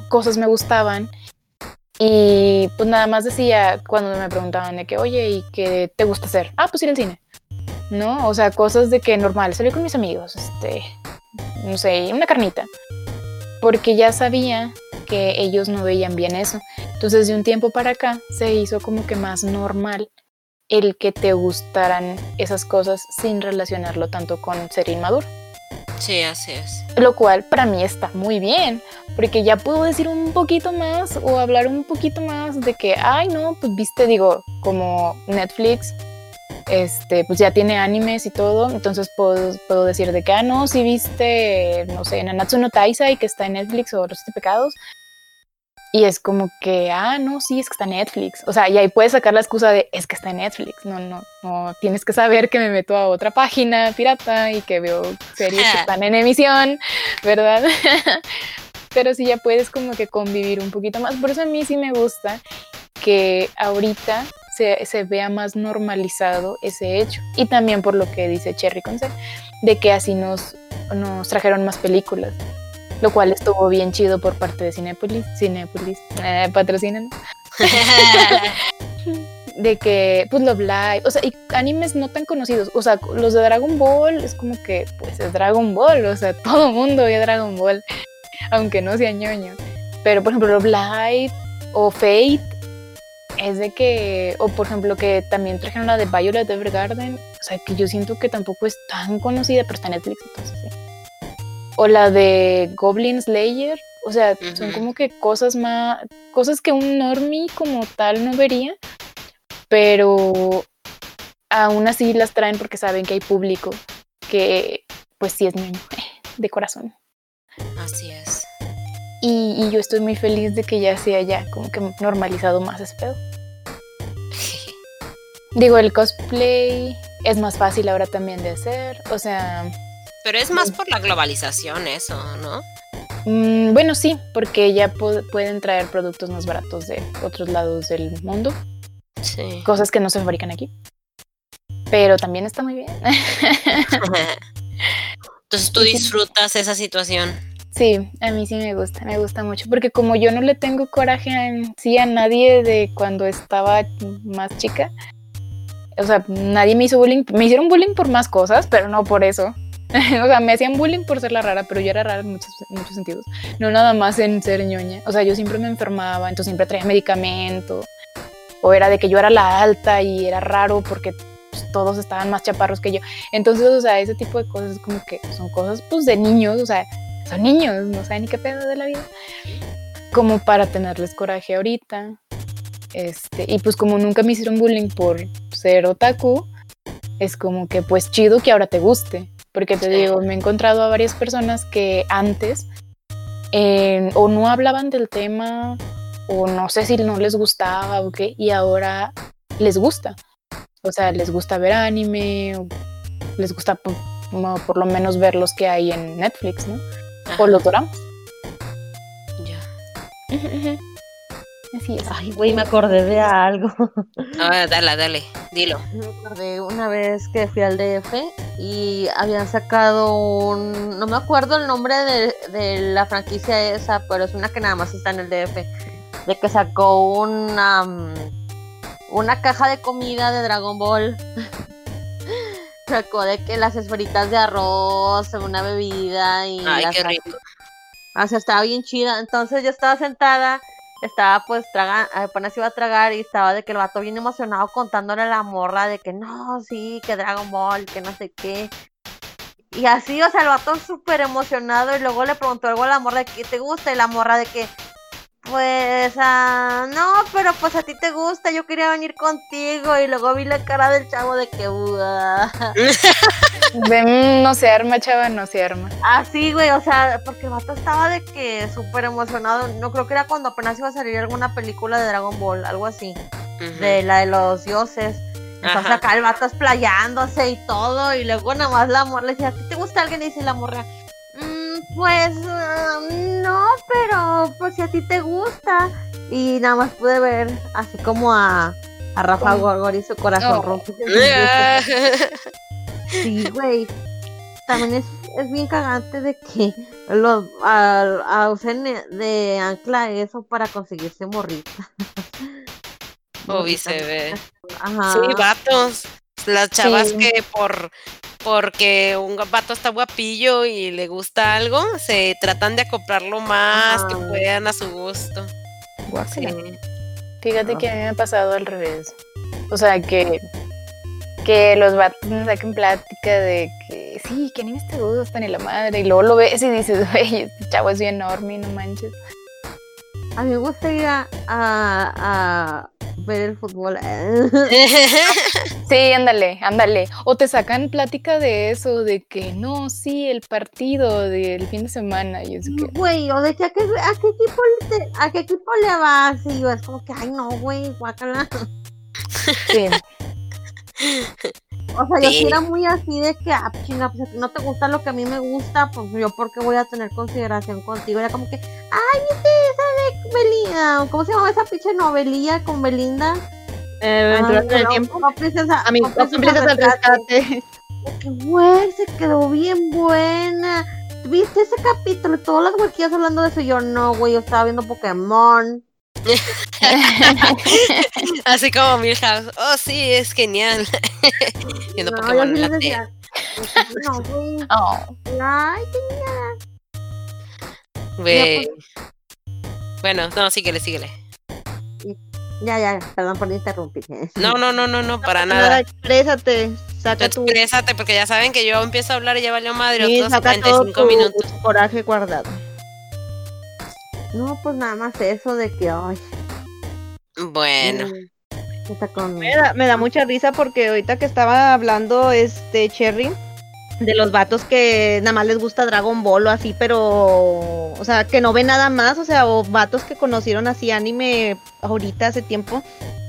cosas me gustaban y pues nada más decía cuando me preguntaban de que, oye, ¿y qué te gusta hacer? Ah, pues ir al cine. ¿No? O sea, cosas de que normal, salir con mis amigos, este, no sé, una carnita. Porque ya sabía que ellos no veían bien eso. Entonces de un tiempo para acá se hizo como que más normal el que te gustaran esas cosas sin relacionarlo tanto con ser inmaduro. Sí, así es. Lo cual para mí está muy bien, porque ya puedo decir un poquito más o hablar un poquito más de que, ay, no, pues viste, digo, como Netflix este, pues ya tiene animes y todo, entonces puedo, puedo decir de que, ah, no, si viste, no sé, Nanatsu no Taisai, que está en Netflix, o Los Siete Pecados, y es como que, ah, no, sí, es que está en Netflix. O sea, y ahí puedes sacar la excusa de, es que está en Netflix. No, no, no, tienes que saber que me meto a otra página pirata y que veo series que están en emisión, ¿verdad? Pero sí ya puedes como que convivir un poquito más. Por eso a mí sí me gusta que ahorita se, se vea más normalizado ese hecho. Y también por lo que dice Cherry Conce, de que así nos, nos trajeron más películas lo cual estuvo bien chido por parte de Cinepolis. Cinepolis, eh, patrocinan. de que, pues, Love Live, o sea, y animes no tan conocidos, o sea, los de Dragon Ball es como que, pues, es Dragon Ball, o sea, todo mundo ve Dragon Ball, aunque no sea ñoño. Pero, por ejemplo, Love Live o Fate es de que, o por ejemplo, que también trajeron la de Violet Evergarden, o sea, que yo siento que tampoco es tan conocida, pero está en Netflix, entonces sí o la de Goblin Slayer. O sea, son como que cosas más, cosas que un normie como tal no vería, pero aún así las traen porque saben que hay público que pues sí es niño de corazón. Así es. Y, yo estoy muy feliz de que ya sea ya como que normalizado más ese pedo. Digo, el cosplay es más fácil ahora también de hacer. O sea, pero es más por la globalización eso, ¿no? Mm, bueno, sí, porque ya pueden traer productos más baratos de otros lados del mundo. Sí. Cosas que no se fabrican aquí. Pero también está muy bien. Entonces tú disfrutas esa situación. Sí, a mí sí me gusta, me gusta mucho, porque como yo no le tengo coraje en sí a nadie de cuando estaba más chica, o sea, nadie me hizo bullying, me hicieron bullying por más cosas, pero no por eso. o sea, me hacían bullying por ser la rara, pero yo era rara en muchos, muchos sentidos. No nada más en ser ñoña. O sea, yo siempre me enfermaba, entonces siempre traía medicamento. O era de que yo era la alta y era raro porque pues, todos estaban más chaparros que yo. Entonces, o sea, ese tipo de cosas como que son cosas pues de niños, o sea, son niños, no saben ni qué pedo de la vida. Como para tenerles coraje ahorita. Este, y pues como nunca me hicieron bullying por ser otaku, es como que pues chido que ahora te guste. Porque te digo, me he encontrado a varias personas que antes o no hablaban del tema o no sé si no les gustaba o qué, y ahora les gusta. O sea, les gusta ver anime, o les gusta por, por lo menos ver los que hay en Netflix, ¿no? O los doramas. Ya. Así es. Ay, güey, me acordé de algo. Ah, dale, dale, dilo. Me acordé una vez que fui al DF y habían sacado un. No me acuerdo el nombre de, la franquicia esa, pero es una que nada más está en el DF. De que sacó una. Una caja de comida de Dragon Ball. sacó de que las esferitas de arroz, una bebida y. Ay, qué rico. O sea, estaba bien chida. Entonces yo estaba sentada estaba pues tragando, apenas iba a tragar y estaba de que el vato bien emocionado contándole a la morra de que no, sí, que Dragon Ball, que no sé qué. Y así, o sea, el vato súper emocionado y luego le preguntó algo a la morra de que te gusta y la morra de que pues ah, no, pero pues a ti te gusta, yo quería venir contigo y luego vi la cara del chavo de que de, no se arma, chava, no se arma. Así, güey, o sea, porque el vato estaba de que súper emocionado, no creo que era cuando apenas iba a salir alguna película de Dragon Ball, algo así, de la de los dioses. Entonces acá el vato esplayándose y todo, y luego nada más la morra le decía, ¿a ti te gusta alguien? Y dice la morra, pues um, no, pero pues si a ti te gusta. Y nada más pude ver así como a, a Rafa Gorgor y su corazón rojo. sí, güey. También es, es, bien cagante de que los a, usen de ancla eso para conseguirse morrita. o viceversa. Sí, vatos. Las chavas que por porque un vato está guapillo y le gusta algo, se tratan de acoplarlo más, que puedan a su gusto. Fíjate que a mí me ha pasado al revés. O sea, que, que los vatos nos saquen plática de que sí, que ni te gusta ni la madre, y luego lo ves y dices, güey, este chavo es bien enorme, no manches. A mí me gusta ir a, a ver el fútbol. Sí, ándale, ándale. O te sacan plática de eso, de que no, sí, el partido del fin de semana. Y es que, Güey, o de que a qué, a qué equipo le, a qué equipo le vas y yo es como que, ay no, güey, guácala. sí. O sea, yo sí era muy así de que, ah, chinga, pues ti no te gusta lo que a mí me gusta, pues yo porque voy a tener consideración contigo. Era como que, ay, viste esa de Belinda, ¿cómo se llama esa pinche novelilla con Belinda? Eh, Ah, del no, tiempo. no, princesa, A mí, no, princesa al rescate. Que, Güey, se quedó bien buena. ¿Viste ese capítulo? Todas las huequillas hablando de eso. Yo no, güey, yo estaba viendo Pokémon. Así como Milhouse. Oh, sí, es genial. Viendo no, Pokémon en la tele. No, güey. Oh, Ay, Güey. Bueno, no, síguele, síguele. ya, ya, perdón por interrumpir. No, no, no, no, no, para Nada, nada. exprésate. Saca tu, Exprésate, porque ya saben que yo empiezo a hablar y ya valió madre sí, otros saca todo 45 tu minutos. coraje guardado. No, pues nada más eso de que, ay. Bueno, mm, está con... Me da, me da mucha risa porque ahorita que estaba hablando este Cherry de los vatos que nada más les gusta Dragon Ball o así, pero o sea, que no ven nada más, o sea, o vatos que conocieron así anime ahorita hace tiempo.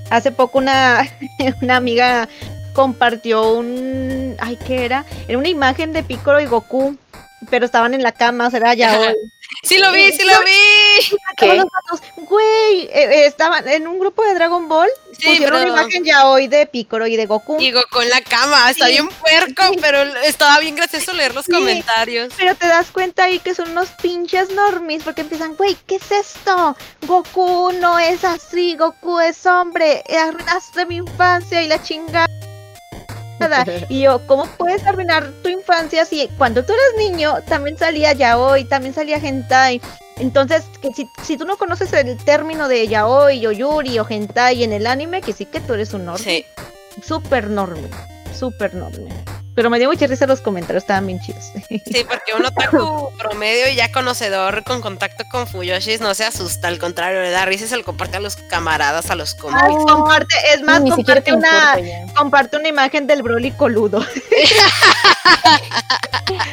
Hace poco una, una amiga compartió un ay, ¿qué era? Era una imagen de Piccolo y Goku, pero estaban en la cama, o sea, era ya hoy. Sí lo vi, sí lo vi. Todos los vatos, güey, eh, eh, estaban en un grupo de Dragon Ball, Sí, pusieron pero una imagen ya hoy de Piccolo y de Goku. digo con la cama, está Sí, bien puerco, sí. pero estaba bien gracioso leer los Sí. comentarios. Pero te das cuenta ahí que son unos pinches normis porque empiezan, güey, ¿qué es esto? Goku no es así, Goku es hombre, arruinaste mi infancia y la chingada. Y yo, ¿cómo puedes arruinar tu infancia si cuando tú eras niño también salía yaoi, también salía hentai? Entonces, que si, si tú no conoces el término de yaoi o yuri o hentai en el anime, que sí que tú eres un normi. Sí. Súper normi, súper normi. Pero me dio mucha risa los comentarios, estaban bien chidos. Sí, porque un otaku promedio y ya conocedor con contacto con Fuyoshis no se asusta, al contrario, le da risa y se lo comparte a los camaradas, a los Ay, compis. comparte, es más, Ni comparte una, comparte una imagen del Broly coludo.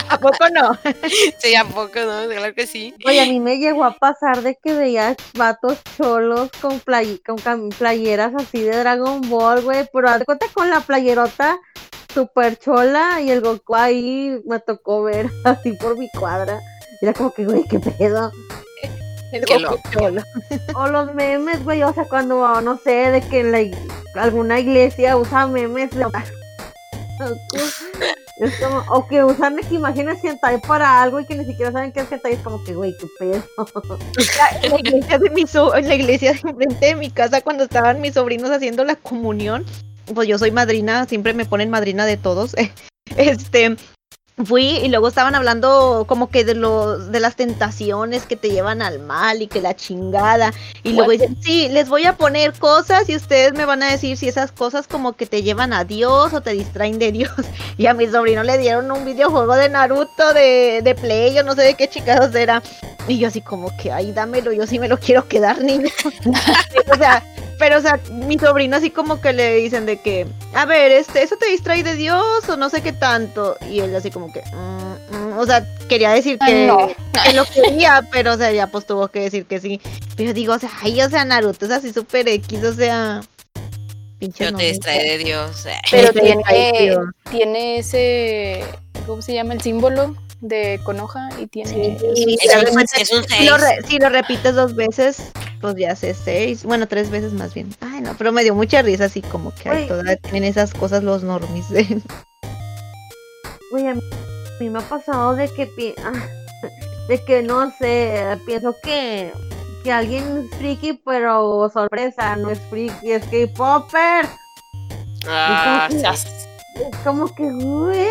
¿A poco no? Sí, ¿a poco no? Claro que sí. Oye, a mí me llegó a pasar de que veía vatos cholos con, play, con playeras así de Dragon Ball, güey, pero haz cuenta con la playerota super chola y el Goku ahí me tocó ver así por mi cuadra. Era como que, güey, qué pedo. El Qué Goku cholo. O los memes, güey, o sea, cuando, no sé, de que en la, ig- alguna iglesia usa memes Es como, o que usan que imágenes hentai para algo y que ni siquiera saben qué es hentai, es como que, güey, qué pedo. En la iglesia de mi so- en la iglesia de enfrente de mi casa cuando estaban mis sobrinos haciendo la comunión, pues yo soy madrina, siempre me ponen madrina de todos. Este fui y luego estaban hablando como que de los de las tentaciones que te llevan al mal y que la chingada y luego dicen, "Sí, les voy a poner cosas y ustedes me van a decir si esas cosas como que te llevan a Dios o te distraen de Dios." Y a mi sobrino le dieron un videojuego de Naruto de de Play, yo no sé de qué chingados era. Y yo así como que, ay, dámelo, yo sí me lo quiero quedar, niño. o sea, pero o sea, mi sobrino así como que le dicen de que, a ver, este, ¿eso te distrae de Dios o no sé qué tanto? Y él así como que, "Mm, mm", o sea, quería decir que, No. que lo quería, pero o sea, ya pues tuvo que decir que sí. Pero digo, o sea, ay, o sea, Naruto es así súper X, o sea, pinche Yo te distrae de Dios. eh. Pero tiene, tiene ese, ¿cómo se llama? El símbolo de Konoha y tiene... Y Es un, además, es un si, lo 6. re- si lo repites dos veces, pues ya hace seis. Bueno, tres veces más bien. Ay, no, pero me dio mucha risa, así como que ay, Oye. todavía tienen esas cosas los normis. de- Güey, a mí, me ha pasado de que, pi- ah, de que no sé, pienso que, que alguien es friki, pero sorpresa, no es friki, es K-Popper. Ah, sí. Es como que, güey,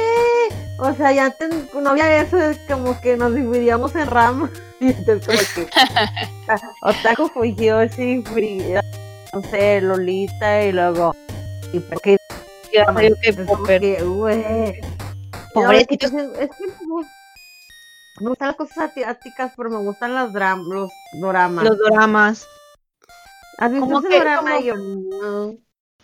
o sea, ya antes no había eso, es como que nos dividíamos en ramas. Y entonces como que, Otaku Fuyoshi, Free, no sé, Lolita y luego, y porque Yo soy es como K-popper. que, güey. Pobrecitos. No, es que, es que me- gustan las cosas asiáticas, pero me gustan los, dram los doramas. Los dramas. ¿Has visto como ese que- drama? como- Y yo, no.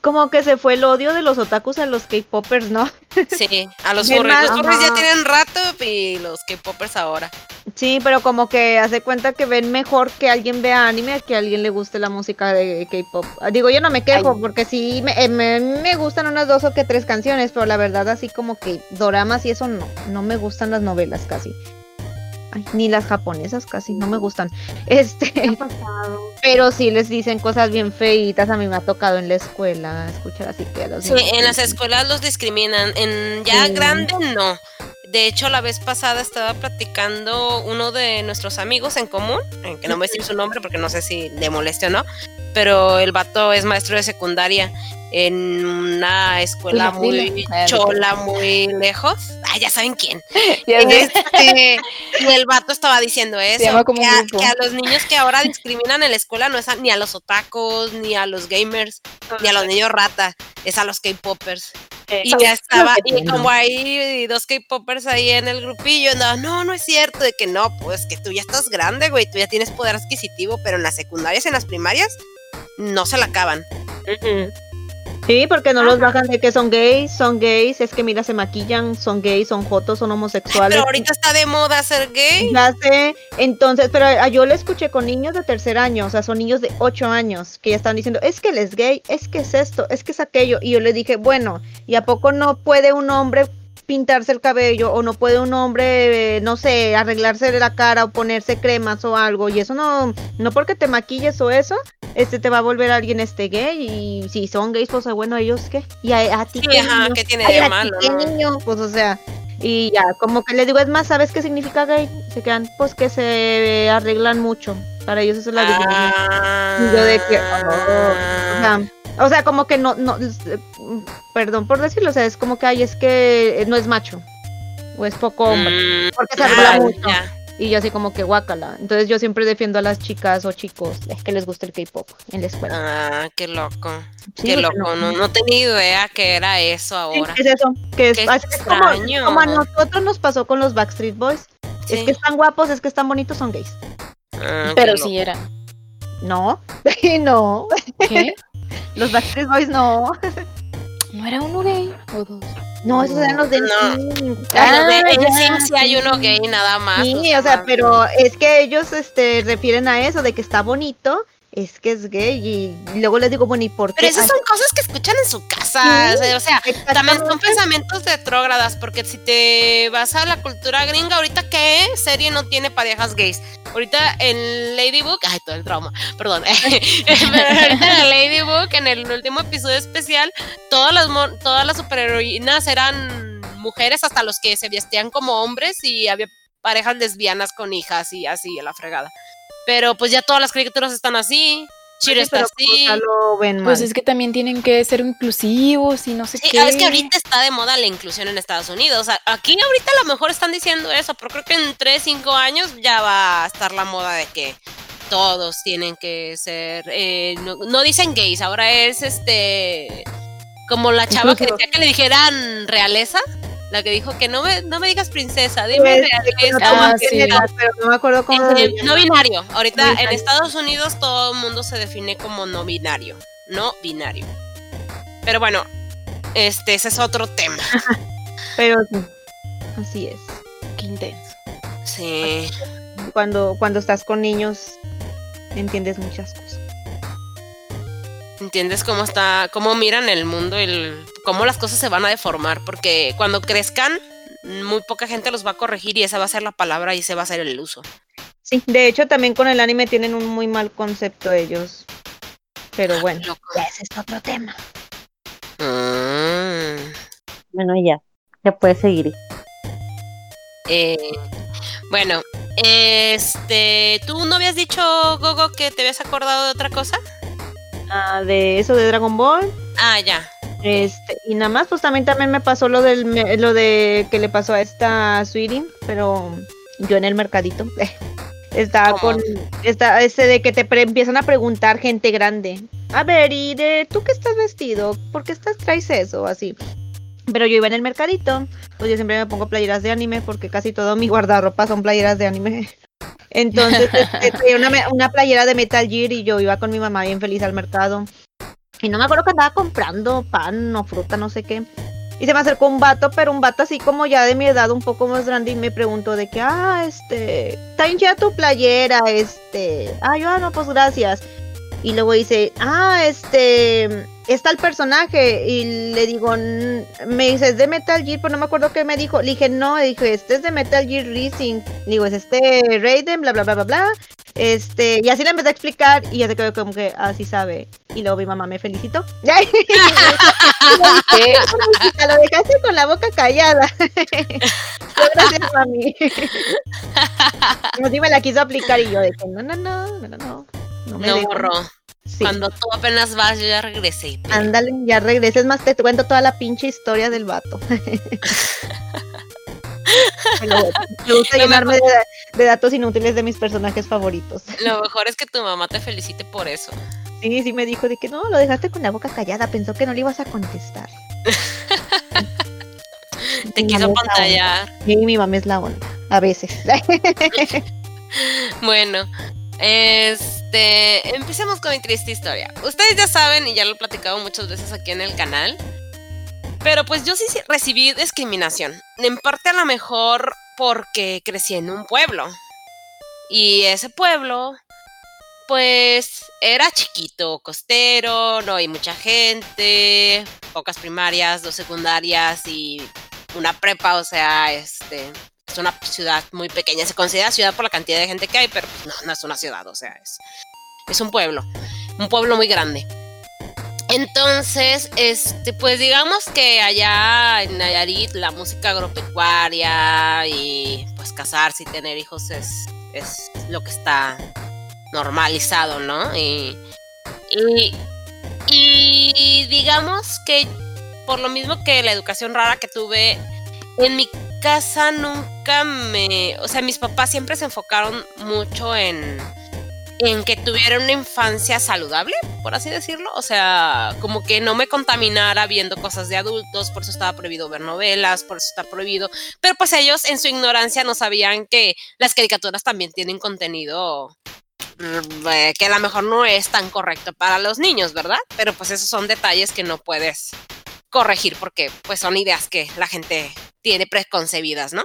Como que se fue el odio de los otakus a los K-popers, ¿no? Sí, a los furries. Los furries ya tienen rato y los K-popers ahora. Sí, pero como que hace cuenta que ven mejor que alguien vea anime a que a alguien le guste la música de K-pop. Digo, yo no me quejo, porque sí me, eh, me, me gustan unas dos o que tres canciones, pero la verdad así como que doramas y eso no, no me gustan las novelas casi. Ay, ni las japonesas casi, no me gustan. Este, pero sí les dicen cosas bien feitas, a mí me ha tocado en la escuela escuchar así que a los Sí, en las escuelas los discriminan. En ya Sí. grande no. De hecho, la vez pasada estaba platicando uno de nuestros amigos en común, eh, que no voy a decir su nombre porque no sé si le moleste o no, pero el vato es maestro de secundaria en una escuela Dile, dile. muy chola, muy lejos. Ah, ya saben quién. Ya. Este, y el vato estaba diciendo eso, a, que a los niños que ahora discriminan en la escuela no es a- ni a los otacos, ni a los gamers, ni a los niños rata, es a los K-popers. Y ya estaba, y como hay dos K-popers ahí en el grupillo, no, no, no es cierto, de que no, pues que tú ya estás grande, güey, tú ya tienes poder adquisitivo, pero en las secundarias, en las primarias, no se la acaban. Sí, porque no los bajan de que son gays, son gays, es que mira, se maquillan, son gays, son jotos, son homosexuales. Pero ahorita está de moda ser gay. Ya sé, entonces, pero yo lo escuché con niños de tercer año, o sea, son niños de ocho años que ya están diciendo, es que él es gay, es que es esto, es que es aquello. Y yo le dije, bueno, ¿y a poco no puede un hombre pintarse el cabello o no puede un hombre, eh, no sé, arreglarse la cara o ponerse cremas o algo? Y eso no, no porque te maquilles o eso, este te va a volver alguien este gay. Y si son gays, pues bueno, ellos qué. Y a, a ti Sí, qué, ajá, niño? ¿qué tiene de malo? no? niño, pues o sea, y ya, como que les digo, es más, ¿sabes qué significa gay? Se quedan, pues que se arreglan mucho. Para ellos eso es la. Ah, Y yo de que, oh, o, sea, o sea, como que no, no, eh, perdón por decirlo, o sea, es como que, ay, es que no es macho. O es poco hombre. Mm, Porque se arregla ah, mucho. ya. Y yo así como que guácala. Entonces yo siempre defiendo a las chicas o chicos es que les gusta el K-pop en la escuela. Ah, qué loco. Sí, qué loco. No, no tenía idea que era eso Sí, ahora. es eso, que es, Qué así es como, como a nosotros nos pasó con los Backstreet Boys. Es que están guapos, es que están bonitos, son gays. Ah, Pero sí era. No, no, ¿Qué? Los Backstreet Boys no. ¿No era uno gay o dos? No, esos eran los de No. NSYNC. Ah, Ah, de- ya, sí sí hay uno gay nada más. Sí, o sea, pero es que ellos este refieren a eso de que está bonito, es que es gay y luego les digo, bueno, ¿y por qué? Pero esas son cosas que escuchan en su casa. Sí, o sea, también son pensamientos retrógradas, porque si te vas a la cultura gringa, ahorita qué serie no tiene parejas gays. Ahorita en Ladybug, ay, todo el trauma, perdón. Pero ahorita en Ladybug, en el último episodio especial, todas las todas las superheroínas eran mujeres, hasta los que se vestían como hombres y había parejas lesbianas con hijas y así a la fregada. Pero pues ya todas las caricaturas están así. Chiro está así. pues, ven. Pues es que también tienen que ser inclusivos y no sé Sí, qué. es que ahorita está de moda la inclusión en Estados Unidos. O sea, aquí ahorita a lo mejor están diciendo eso, pero creo que en 3, 5 años ya va a estar la moda de que todos tienen que ser, eh, no, no dicen gays, ahora es este, como la chava que decía que le dijeran realeza, la que dijo que no me, no me digas princesa, dime Pues, realeza. no, Ah, toman sí. general, pero no me acuerdo cómo Eh, no binario. Ahorita No en binario. Estados Unidos todo el mundo se define como no binario. No binario. Pero bueno, este, ese es otro tema. Pero sí, así es. Qué intenso. Sí. Cuando, cuando estás con niños, entiendes muchas cosas. ¿Entiendes cómo está, cómo miran el mundo, el, cómo las cosas se van a deformar? Porque cuando crezcan, muy poca gente los va a corregir y esa va a ser la palabra y ese va a ser el uso. Sí, de hecho también con el anime tienen un muy mal concepto ellos. Pero bueno, Loco. ya ese es otro tema. Mm. Bueno, ya. Ya puedes seguir. Eh, bueno, este, ¿tú no habías dicho, Gogo, que te habías acordado de otra cosa? Ah, de eso de Dragon Ball. Ah, ya. Este, y nada más, pues también también me pasó lo del lo de que le pasó a esta Sweetie, pero yo en el mercadito. Estaba ¿Cómo? con esta, ese de que te pre- empiezan a preguntar gente grande. A ver, ¿y de tú qué estás vestido? ¿Por qué estás traes eso? Así. Pero yo iba en el mercadito, pues yo siempre me pongo playeras de anime porque casi todo mi guardarropa son playeras de anime. Entonces este, traía una, una playera de Metal Gear y yo iba con mi mamá bien feliz al mercado. Y no me acuerdo que andaba comprando pan o fruta, no sé qué. Y se me acercó un vato, pero un vato así como ya de mi edad, un poco más grande, y me preguntó de que, ah, este, está hinchada tu playera, este, ah, yo, ah, no, pues gracias. Y luego dice, ah, este, está el personaje. Y le digo, "N- me dice, es de Metal Gear, pero no me acuerdo qué me dijo. Le dije, no, le dije, este es de Metal Gear Rising. Le digo, es este Raiden, bla, bla, bla, bla, bla. Este, y así le empecé a explicar, y ya se quedó como que así sabe. Y luego mi mamá me felicitó. Lo dejaste con la boca callada. Gracias, mami. No, sí me la quiso aplicar y yo que no, no, no, no, no, no. Me No borró. Sí. Cuando tú apenas vas, yo ya regresé. Ándale, ya regreses más, te cuento toda la pinche historia del vato. Me gusta Lo llenarme de, de datos inútiles de mis personajes favoritos. Lo mejor es que tu mamá te felicite por eso. Sí, sí me dijo de que no, lo dejaste con la boca callada, pensó que no le ibas a contestar. Te quiso pantallar. Sí, mi mamá es la onda, a veces. Bueno, este, empecemos con mi triste historia. Ustedes ya saben y ya lo he platicado muchas veces aquí en el canal, pero pues yo sí recibí discriminación. En parte a lo mejor porque crecí en un pueblo. Y ese pueblo, pues era chiquito, costero, no hay mucha gente, pocas primarias, dos secundarias y una prepa, o sea, este, es una ciudad muy pequeña. Se considera ciudad por la cantidad de gente que hay, pero pues, no, no es una ciudad, o sea, es, es un pueblo. Un pueblo muy grande. Entonces, este, pues digamos que allá en Nayarit la música agropecuaria y pues casarse y tener hijos es, es lo que está normalizado, ¿no? Y, y, y digamos que por lo mismo que la educación rara que tuve en mi casa nunca me, o sea, mis papás siempre se enfocaron mucho en en que tuviera una infancia saludable, por así decirlo, o sea, como que no me contaminara viendo cosas de adultos, por eso estaba prohibido ver novelas, por eso está prohibido, pero pues ellos en su ignorancia no sabían que las caricaturas también tienen contenido mm, eh, que a lo mejor no es tan correcto para los niños, ¿verdad? Pero pues esos son detalles que no puedes corregir porque pues son ideas que la gente tiene preconcebidas, ¿no?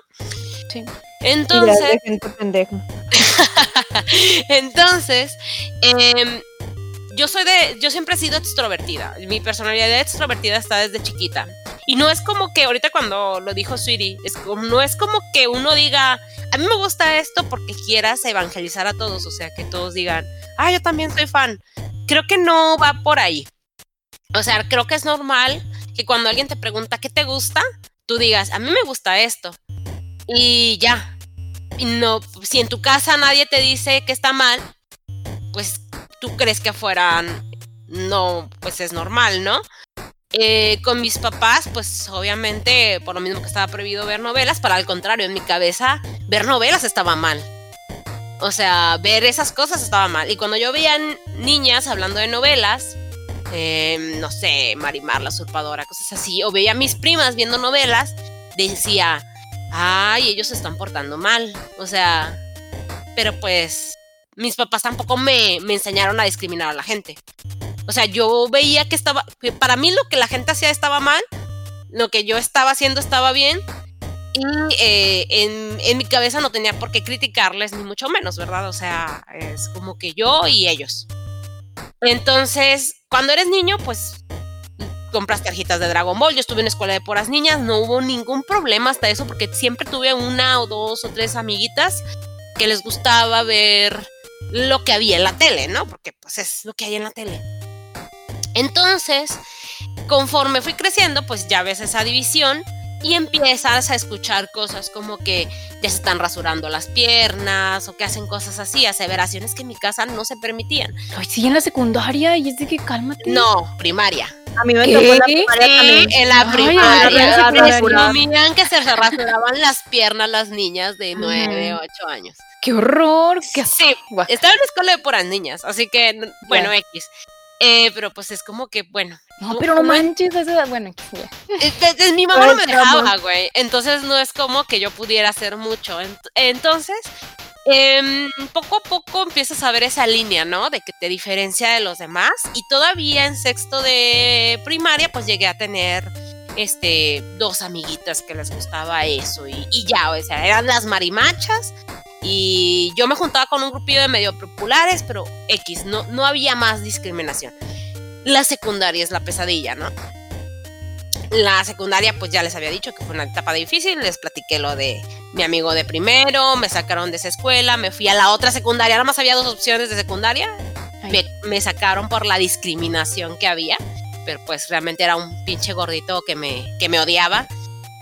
Sí. Entonces, Ideas de gente pendeja. entonces, em, yo soy de, yo siempre he sido extrovertida. Mi personalidad extrovertida está desde chiquita. Y no es como que ahorita cuando lo dijo Sweetie, es como, no es como que uno diga, a mí me gusta esto porque quieras evangelizar a todos, o sea, que todos digan, ah, yo también soy fan. Creo que no va por ahí. O sea, creo que es normal que cuando alguien te pregunta qué te gusta, tú digas, a mí me gusta esto. Y ya. No, si en tu casa nadie te dice que está mal, pues tú crees que afuera no, pues es normal, ¿no? Eh, con mis papás, pues obviamente, por lo mismo que estaba prohibido ver novelas, para al contrario, en mi cabeza, ver novelas estaba mal. O sea, ver esas cosas estaba mal. Y cuando yo veía niñas hablando de novelas, eh, no sé, Marimar la usurpadora, cosas así, o veía a mis primas viendo novelas, decía, ay, ellos se están portando mal. O sea, pero pues mis papás tampoco me, me enseñaron a discriminar a la gente. O sea, yo veía que estaba, para mí lo que la gente hacía estaba mal, lo que yo estaba haciendo estaba bien, y eh, en, en mi cabeza no tenía por qué criticarles, ni mucho menos, ¿verdad? O sea, es como que yo y ellos. Entonces, cuando eres niño, pues compras tarjetas de Dragon Ball. Yo estuve en escuela de puras niñas, no hubo ningún problema hasta eso, porque siempre tuve una o dos o tres amiguitas que les gustaba ver lo que había en la tele, ¿no? Porque pues es lo que hay en la tele. Entonces, conforme fui creciendo, pues ya ves esa división y empiezas a escuchar cosas como que ya se están rasurando las piernas o que hacen cosas así, aseveraciones que en mi casa no se permitían. Ay, sí, en la secundaria y es de que cálmate. No, primaria. A mí me ¿Qué? tocó en la primaria Sí, también. en la Ay, primaria. la presumían que se rasuraban las piernas las niñas de 9, Ujú. 8 años. ¡Qué horror! ¡Qué! Sí, Guau. estaba en una escuela de puras niñas, así que, bueno, X. Eh, pero pues es como que, bueno. No, pero no manches, esa edad- bueno, ya. eh, mi mamá no me dejaba, güey. Entonces no es como que yo pudiera hacer mucho. Ent- Entonces, em, poco a poco empiezas a ver esa línea, ¿no? De que te diferencia de los demás. Y todavía en sexto de primaria, pues llegué a tener este, dos amiguitas que les gustaba eso. Y, ya, o sea, eran las marimachas. Y yo me juntaba con un grupillo de medio populares, pero X, no, no había más discriminación. La secundaria es la pesadilla, ¿no? La secundaria, pues ya les había dicho que fue una etapa difícil. Les platiqué lo de mi amigo de primero, me sacaron de esa escuela, me fui a la otra secundaria. Nada más había dos opciones de secundaria. Me, me, sacaron por la discriminación que había, pero pues realmente era un pinche gordito que me, que me odiaba.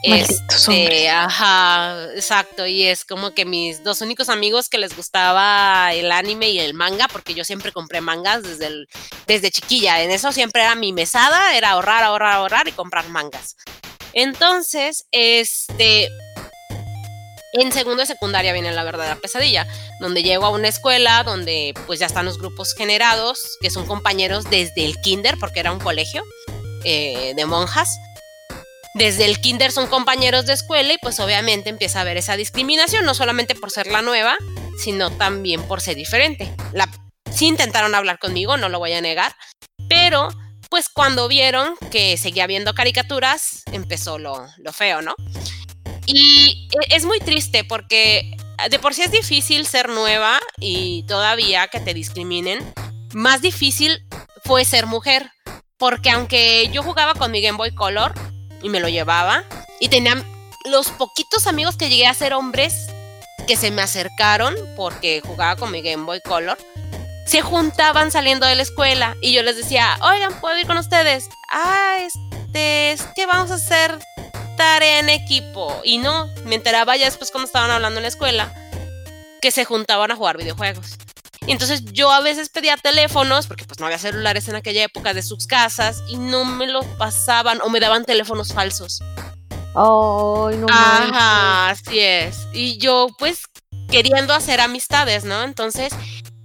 Este, ajá, exacto. Y es como que mis dos únicos amigos que les gustaba el anime y el manga, porque yo siempre compré mangas desde, el, desde chiquilla. En eso siempre era mi mesada, era ahorrar, ahorrar, ahorrar y comprar mangas. Entonces, este, en segundo de secundaria viene la verdadera pesadilla, donde llego a una escuela donde pues ya están los grupos generados, que son compañeros desde el kinder, porque era un colegio eh, de monjas desde el kinder son compañeros de escuela y pues obviamente empieza a haber esa discriminación, no solamente por ser la nueva, sino también por ser diferente. La, sí intentaron hablar conmigo, no lo voy a negar, pero pues cuando vieron que seguía viendo caricaturas, empezó lo, lo feo, ¿no? Y e, es muy triste porque de por sí es difícil ser nueva y todavía que te discriminen, más difícil fue ser mujer. Porque aunque yo jugaba con mi Game Boy Color, y me lo llevaba. Y tenía los poquitos amigos que llegué a ser hombres que se me acercaron porque jugaba con mi Game Boy Color. Se juntaban saliendo de la escuela y yo les decía, oigan, ¿puedo ir con ustedes? Ah, este, es que vamos a hacer tarea en equipo. Y no, me enteraba ya después cuando estaban hablando en la escuela que se juntaban a jugar videojuegos. Y entonces yo a veces pedía teléfonos, porque pues no había celulares en aquella época de sus casas, y no me los pasaban o me daban teléfonos falsos. Ay, no Ajá, así es. Y yo pues queriendo hacer amistades, ¿no? Entonces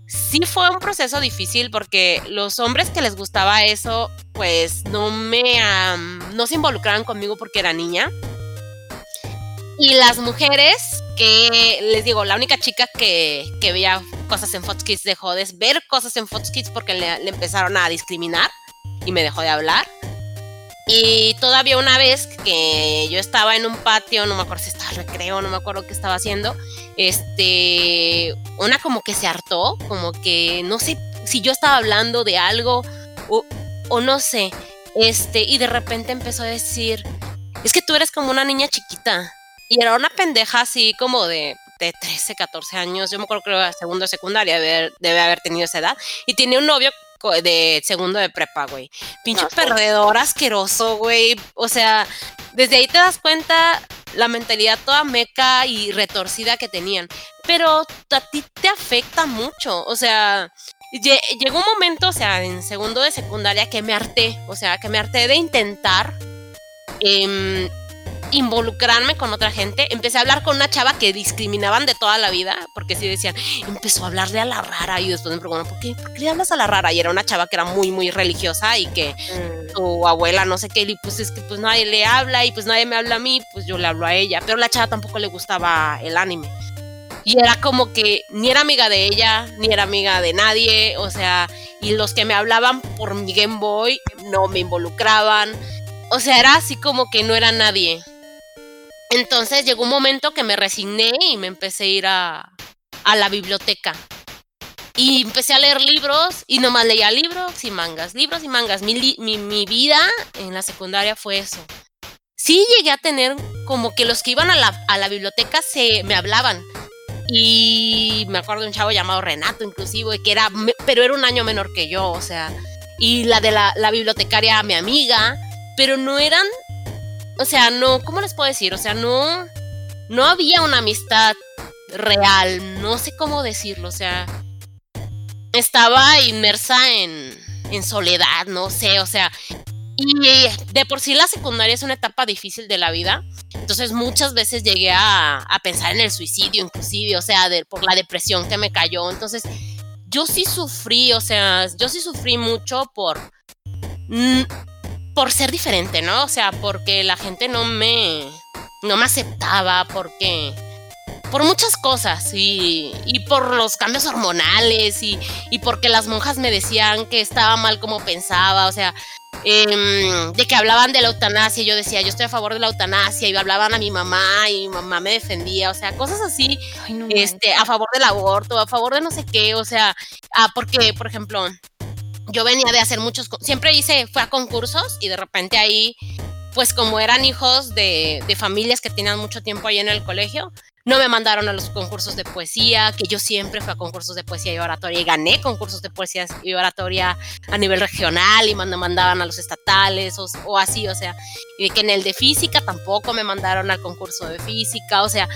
sí fue un proceso difícil porque los hombres que les gustaba eso, pues no me, no se involucraban conmigo porque era niña. Y las mujeres, que les digo, la única chica que, que veía cosas en Fox Kids dejó de ver cosas en Fox Kids porque le, empezaron a discriminar y me dejó de hablar. Y todavía una vez que yo estaba en un patio, no me acuerdo si estaba recreo, no me acuerdo qué estaba haciendo, este, una como que se hartó, como que no sé si yo estaba hablando de algo o, o no sé, este, y de repente empezó a decir, es que tú eres como una niña chiquita. Y era una pendeja así como de, de 13, 14 años. Yo me acuerdo que era segundo de secundaria, debe, debe haber tenido esa edad. Y tiene un novio de segundo de prepa, güey. Pinche perdedor asqueroso, güey. O sea, desde ahí te das cuenta la mentalidad toda meca y retorcida que tenían. Pero a ti te afecta mucho. O sea, llegó un momento, o sea, en segundo de secundaria que me harté. O sea, que me harté de intentar eh, involucrarme con otra gente. Empecé a hablar con una chava que discriminaban de toda la vida, porque sí decían, empezó a hablarle a la rara y después me preguntaron, ¿por qué, ¿por qué le hablas a la rara? Y era una chava que era muy, muy religiosa y que mm. su abuela no sé qué, y pues es que pues nadie le habla y pues nadie me habla a mí, pues yo le hablo a ella, pero la chava tampoco le gustaba el anime. Y era como que ni era amiga de ella, ni era amiga de nadie, o sea, y los que me hablaban por mi Game Boy no me involucraban. O sea, era así como que no era nadie. Entonces llegó un momento que me resigné y me empecé a ir a, la biblioteca. Y empecé a leer libros y nomás leía libros y mangas, libros y mangas. Mi, mi, vida en la secundaria fue eso. Sí llegué a tener como que los que iban a la, a la biblioteca se me hablaban. Y me acuerdo de un chavo llamado Renato, inclusive, que era, pero era un año menor que yo, o sea. Y la de la, la bibliotecaria, mi amiga, pero no eran o sea, no, ¿cómo les puedo decir? O sea, no, no había una amistad real, no sé cómo decirlo, o sea, estaba inmersa en, en soledad, no sé, o sea, y de por sí la secundaria es una etapa difícil de la vida, entonces muchas veces llegué a, a pensar en el suicidio inclusive, o sea, por la depresión que me cayó, entonces yo sí sufrí, o sea, yo sí sufrí mucho por por ser diferente, ¿no? O sea, porque la gente no me, no me aceptaba, porque, por muchas cosas y, y por los cambios hormonales y, y, porque las monjas me decían que estaba mal como pensaba, o sea, eh, de que hablaban de la eutanasia, yo decía, yo estoy a favor de la eutanasia y hablaban a mi mamá y mi mamá me defendía, o sea, cosas así, no este, a favor del aborto, a favor de no sé qué, o sea, ah, porque, por ejemplo, yo venía de hacer muchos, siempre hice, fue a concursos y de repente ahí, pues como eran hijos de, de familias que tenían mucho tiempo ahí en el colegio, no me mandaron a los concursos de poesía, que yo siempre fui a concursos de poesía y oratoria y gané concursos de poesía y oratoria a nivel regional y me mandaban a los estatales o, así, o sea, y que en el de física tampoco me mandaron al concurso de física, o sea,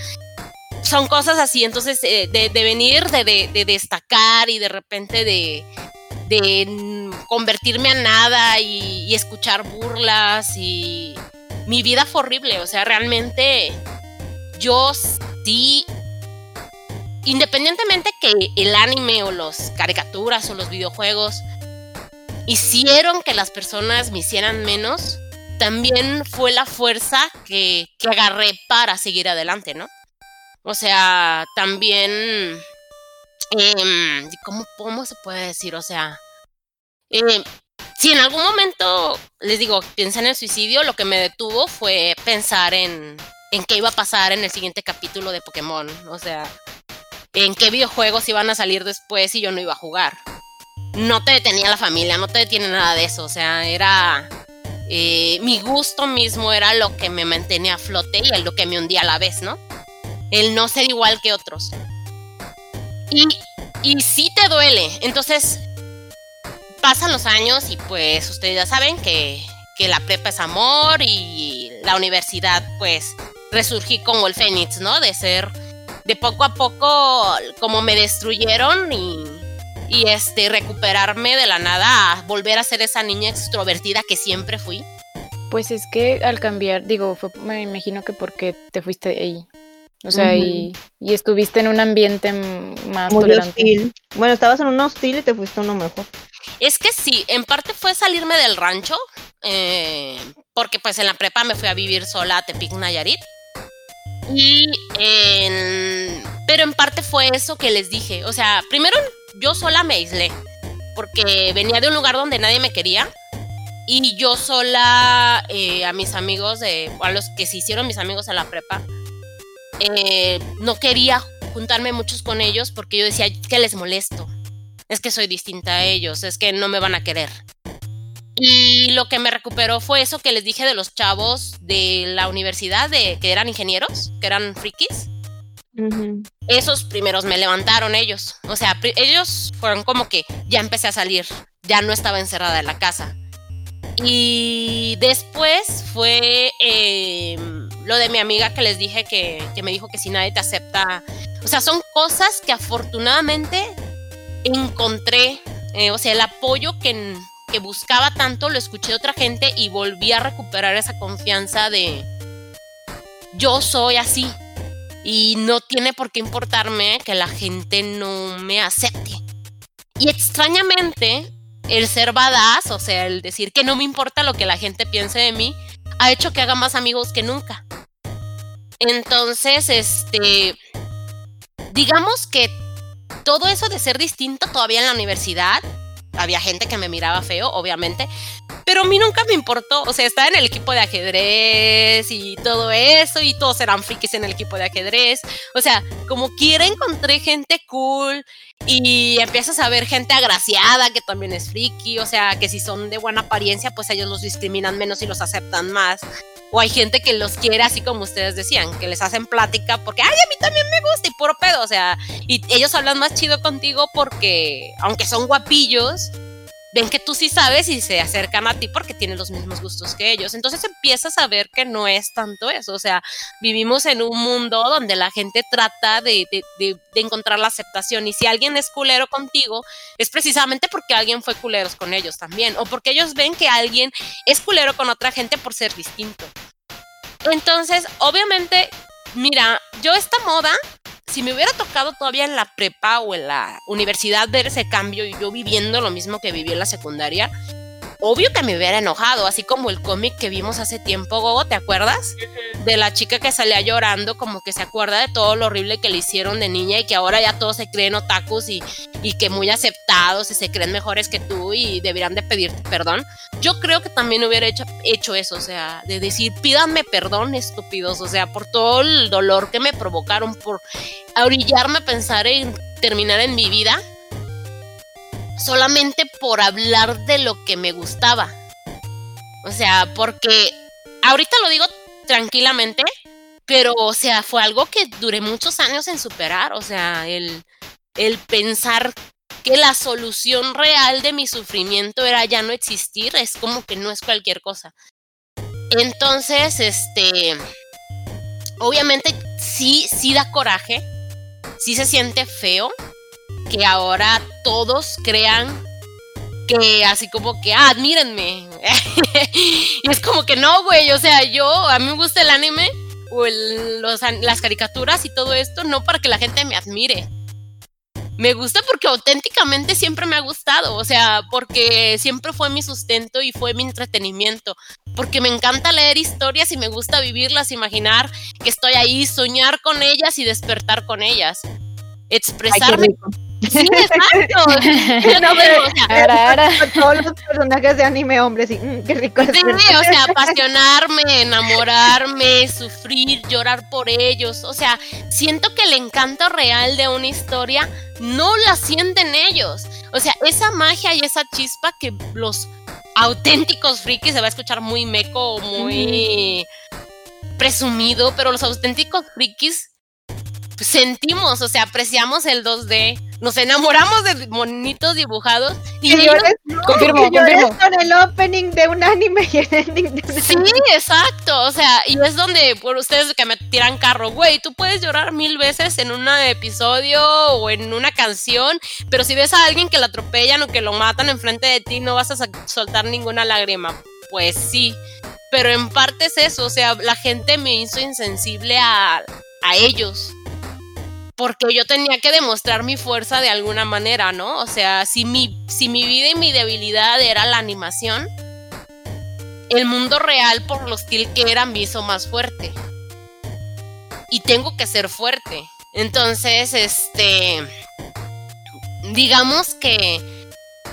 son cosas así, entonces eh, de, venir, de, destacar y de repente de, convertirme a nada y, escuchar burlas y mi vida fue horrible, o sea, realmente yo sí, independientemente que el anime o las caricaturas o los videojuegos hicieron que las personas me hicieran menos, también fue la fuerza que, agarré para seguir adelante, ¿no? O sea, también, em, ¿cómo, ¿cómo, se puede decir? O sea, em, si en algún momento, les digo, pensé en el suicidio, lo que me detuvo fue pensar en, en qué iba a pasar en el siguiente capítulo de Pokémon. O sea, en qué videojuegos iban a salir después y yo no iba a jugar. No te detenía la familia, no te detiene nada de eso. O sea, era. Eh, mi gusto mismo era lo que me mantenía a flote y lo que me hundía a la vez, ¿no? El no ser igual que otros. Y, y sí te duele. Entonces, pasan los años y pues ustedes ya saben que, que la prepa es amor y la universidad pues resurgí como el Fénix, ¿no? De ser de poco a poco como me destruyeron y, y este recuperarme de la nada, volver a ser esa niña extrovertida que siempre fui. Pues es que al cambiar, digo, me imagino que porque te fuiste ahí. O sea, y, y, estuviste en un ambiente más Muy Hostil. Bueno, estabas en un hostil y te fuiste a uno mejor. Es que sí, en parte fue salirme del rancho, eh, porque pues en la prepa me fui a vivir sola a Tepic Nayarit. Y pero en parte fue eso que les dije. O sea, primero yo sola me aislé. Porque venía de un lugar donde nadie me quería. Y yo sola, eh, a mis amigos, de, a los que se hicieron mis amigos en la prepa, eh, no quería juntarme muchos con ellos porque yo decía que les molesto. Es que soy distinta a ellos, es que no me van a querer. Y lo que me recuperó fue eso que les dije de los chavos de la universidad, de que eran ingenieros, que eran frikis. Esos primeros me levantaron ellos. O sea, ellos fueron como que ya empecé a salir, ya no estaba encerrada en la casa. Y después fue em, lo de mi amiga que les dije que, que me dijo que si nadie te acepta. O sea, son cosas que afortunadamente encontré. Eh, o sea, el apoyo que que buscaba tanto, lo escuché de otra gente y volví a recuperar esa confianza de yo soy así y no tiene por qué importarme que la gente no me acepte. Y extrañamente, el ser badass, o sea, el decir que no me importa lo que la gente piense de mí, ha hecho que haga más amigos que nunca. Entonces, este, digamos que todo eso de ser distinto todavía en la universidad, había gente que me miraba feo, obviamente, pero a mí nunca me importó. O sea, estaba en el equipo de ajedrez y todo eso, y todos eran frikis en el equipo de ajedrez. O sea, como quiera encontré gente cool y empiezas a ver gente agraciada que también es friki. O sea, que si son de buena apariencia, pues ellos los discriminan menos y los aceptan más. O hay gente que los quiere así como ustedes decían, que les hacen plática porque, ay, a mí también me gusta y puro pedo. O sea, y ellos hablan más chido contigo porque, aunque son guapillos, ven que tú sí sabes y se acercan a ti porque tienen los mismos gustos que ellos. Entonces empiezas a ver que no es tanto eso. O sea, vivimos en un mundo donde la gente trata de, encontrar la aceptación y si alguien es culero contigo, es precisamente porque alguien fue culero con ellos también o porque ellos ven que alguien es culero con otra gente por ser distinto. Entonces, obviamente, mira, yo esta moda si me hubiera tocado todavía en la prepa o en la universidad ver ese cambio y yo viviendo lo mismo que viví en la secundaria, obvio que me hubiera enojado, así como el cómic que vimos hace tiempo, Gogo, ¿te acuerdas? de la chica que salía llorando, como que se acuerda de todo lo horrible que le hicieron de niña y que ahora ya todos se creen otakus y, y que muy aceptados y se creen mejores que tú y deberían de pedirte perdón. Yo creo que también hubiera hecho, hecho eso, o sea, de decir, pídanme perdón, estúpidos, o sea, por todo el dolor que me provocaron, por orillarme a pensar en terminar en mi vida solamente por hablar de lo que me gustaba. O sea, porque ahorita lo digo tranquilamente, pero o sea, fue algo que duré muchos años en superar, o sea, el, el pensar que la solución real de mi sufrimiento era ya no existir, es como que no es cualquier cosa. Entonces, este, obviamente sí, sí da coraje, sí se siente feo que ahora todos crean que así como que, ah, admírenme. y es como que no, güey, o sea, yo, a mí me gusta el anime o las caricaturas y todo esto, no para que la gente me admire. Me gusta porque auténticamente siempre me ha gustado, o sea, porque siempre fue mi sustento y fue mi entretenimiento, porque me encanta leer historias y me gusta vivirlas, imaginar que estoy ahí, soñar con ellas y despertar con ellas. Expresarme. Sí, exacto. no, pero, o sea, todos los personajes de anime hombres, sí, mm, qué rico. Sí, o sea, apasionarme, enamorarme, sufrir, llorar por ellos. O sea, siento que el encanto real de una historia no la sienten ellos. O sea, esa magia y esa chispa que los auténticos frikis se va a escuchar muy meco, muy presumido, pero los auténticos frikis sentimos, o sea, apreciamos el 2D, nos enamoramos de monitos dibujados y ellos, confirmo, confirmo. con el opening de un anime y el ending de un Sí, exacto, o sea, y es donde por ustedes que me tiran carro, güey, tú puedes llorar mil veces en un episodio o en una canción, pero si ves a alguien que lo atropellan o que lo matan enfrente de ti, no vas a soltar ninguna lágrima. Pues sí, pero en parte es eso, o sea, la gente me hizo insensible a, a ellos porque yo tenía que demostrar mi fuerza de alguna manera, ¿no? O sea, si mi, si mi vida y mi debilidad era la animación, el mundo real, por lo hostil que era, me hizo más fuerte. Y tengo que ser fuerte. Entonces, este, digamos que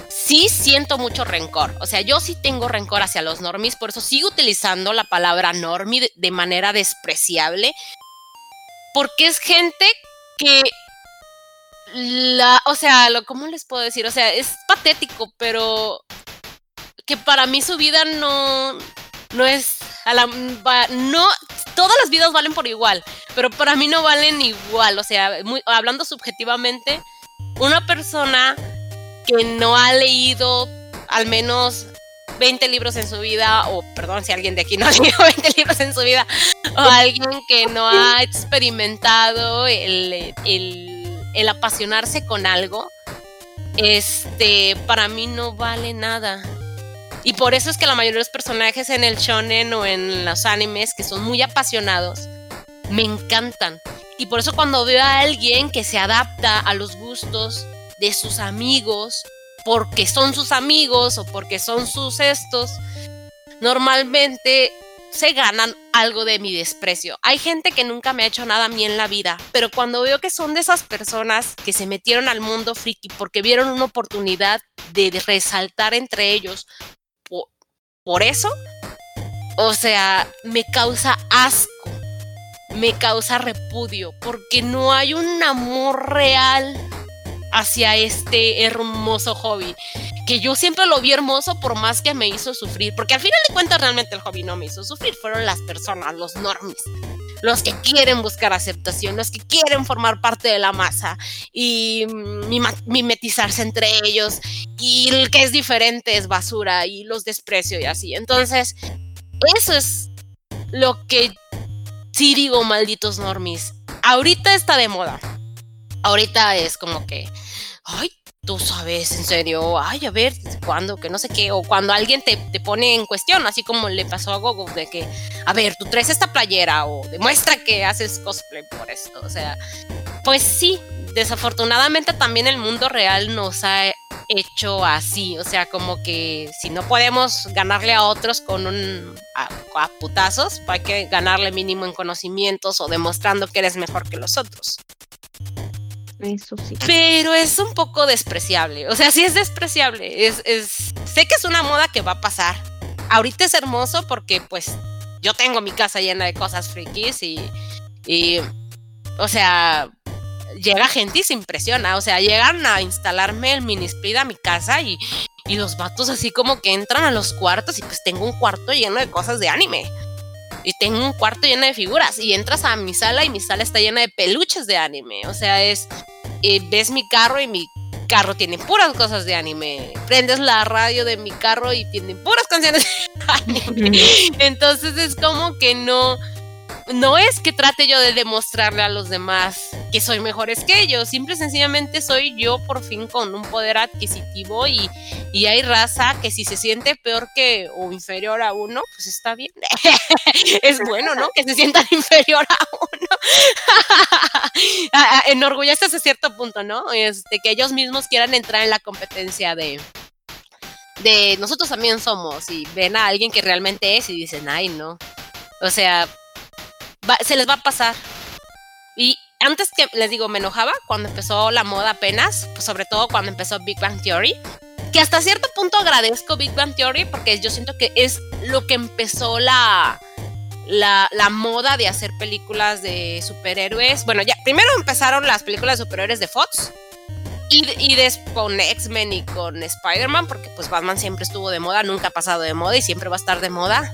sí siento mucho rencor. O sea, yo sí tengo rencor hacia los normies, por eso sigo utilizando la palabra normie de, manera despreciable. Porque es gente que la, o sea, lo, ¿cómo les puedo decir? O sea, es patético, pero que para mí su vida no, no es, a la, no, todas las vidas valen por igual, pero para mí no valen igual, o sea, hablando subjetivamente, una persona que no ha leído al menos 20 libros en su vida, o perdón si alguien de aquí no ha leído 20 libros en su vida, o alguien que no ha experimentado el, apasionarse con algo, este, para mí no vale nada. Y por eso es que la mayoría de los personajes en el shonen o en los animes que son muy apasionados, me encantan. Y por eso cuando veo a alguien que se adapta a los gustos de sus amigos porque son sus amigos o porque son sus estos, normalmente se ganan algo de mi desprecio. Hay gente que nunca me ha hecho nada a mí en la vida, pero cuando veo que son de esas personas que se metieron al mundo friki porque vieron una oportunidad de resaltar entre ellos por, por eso, o sea, me causa asco, me causa repudio, porque no hay un amor real hacia este hermoso hobby. Que yo siempre lo vi hermoso por más que me hizo sufrir. Porque al final de cuentas realmente el hobby no me hizo sufrir. Fueron las personas, los normies. Los que quieren buscar aceptación, los que quieren formar parte de la masa y mimetizarse entre ellos. Y el que es diferente es basura y los desprecio y así. Entonces, eso es lo que sí digo, malditos normies. Ahorita está de moda ahorita es como que, ay, tú sabes, en serio, ay, a ver, ¿cuándo? Que no sé qué, o cuando alguien te, pone en cuestión, así como le pasó a Gogo, de que, a ver, tú traes esta playera o demuestra que haces cosplay por esto, o sea, pues sí, desafortunadamente también el mundo real nos ha hecho así, o sea, como que si no podemos ganarle a otros con un a, a putazos, hay que ganarle mínimo en conocimientos o demostrando que eres mejor que los otros. Eso sí. Pero es un poco despreciable. O sea, sí es despreciable. Es, es, sé que es una moda que va a pasar. Ahorita es hermoso porque pues yo tengo mi casa llena de cosas frikis y, y o sea, llega gente y se impresiona. O sea, llegan a instalarme el mini split a mi casa y, y los vatos así como que entran a los cuartos y pues tengo un cuarto lleno de cosas de anime. Y tengo un cuarto lleno de figuras. Y entras a mi sala y mi sala está llena de peluches de anime. O sea, es. eh, ves mi carro y mi carro tiene puras cosas de anime. Prendes la radio de mi carro y tiene puras canciones de anime. Entonces es como que no. No es que trate yo de demostrarle a los demás que soy mejores que ellos, simple y sencillamente soy yo por fin con un poder adquisitivo y, y hay raza que si se siente peor que o inferior a uno, pues está bien. es bueno, ¿no? Que se sientan inferior a uno. Ah, ah, Enorgullece hasta cierto punto, ¿no? Este, que ellos mismos quieran entrar en la competencia de, de nosotros también somos y ven a alguien que realmente es y dicen, ay, no. O sea, se les va a pasar. Y antes que les digo, me enojaba cuando empezó la moda apenas, pues sobre todo cuando empezó Big Bang Theory, que hasta cierto punto agradezco Big Bang Theory porque yo siento que es lo que empezó la, la, la moda de hacer películas de superhéroes. Bueno, ya primero empezaron las películas de superhéroes de Fox. Y, y con X-Men y con Spider-Man, porque pues Batman siempre estuvo de moda, nunca ha pasado de moda y siempre va a estar de moda.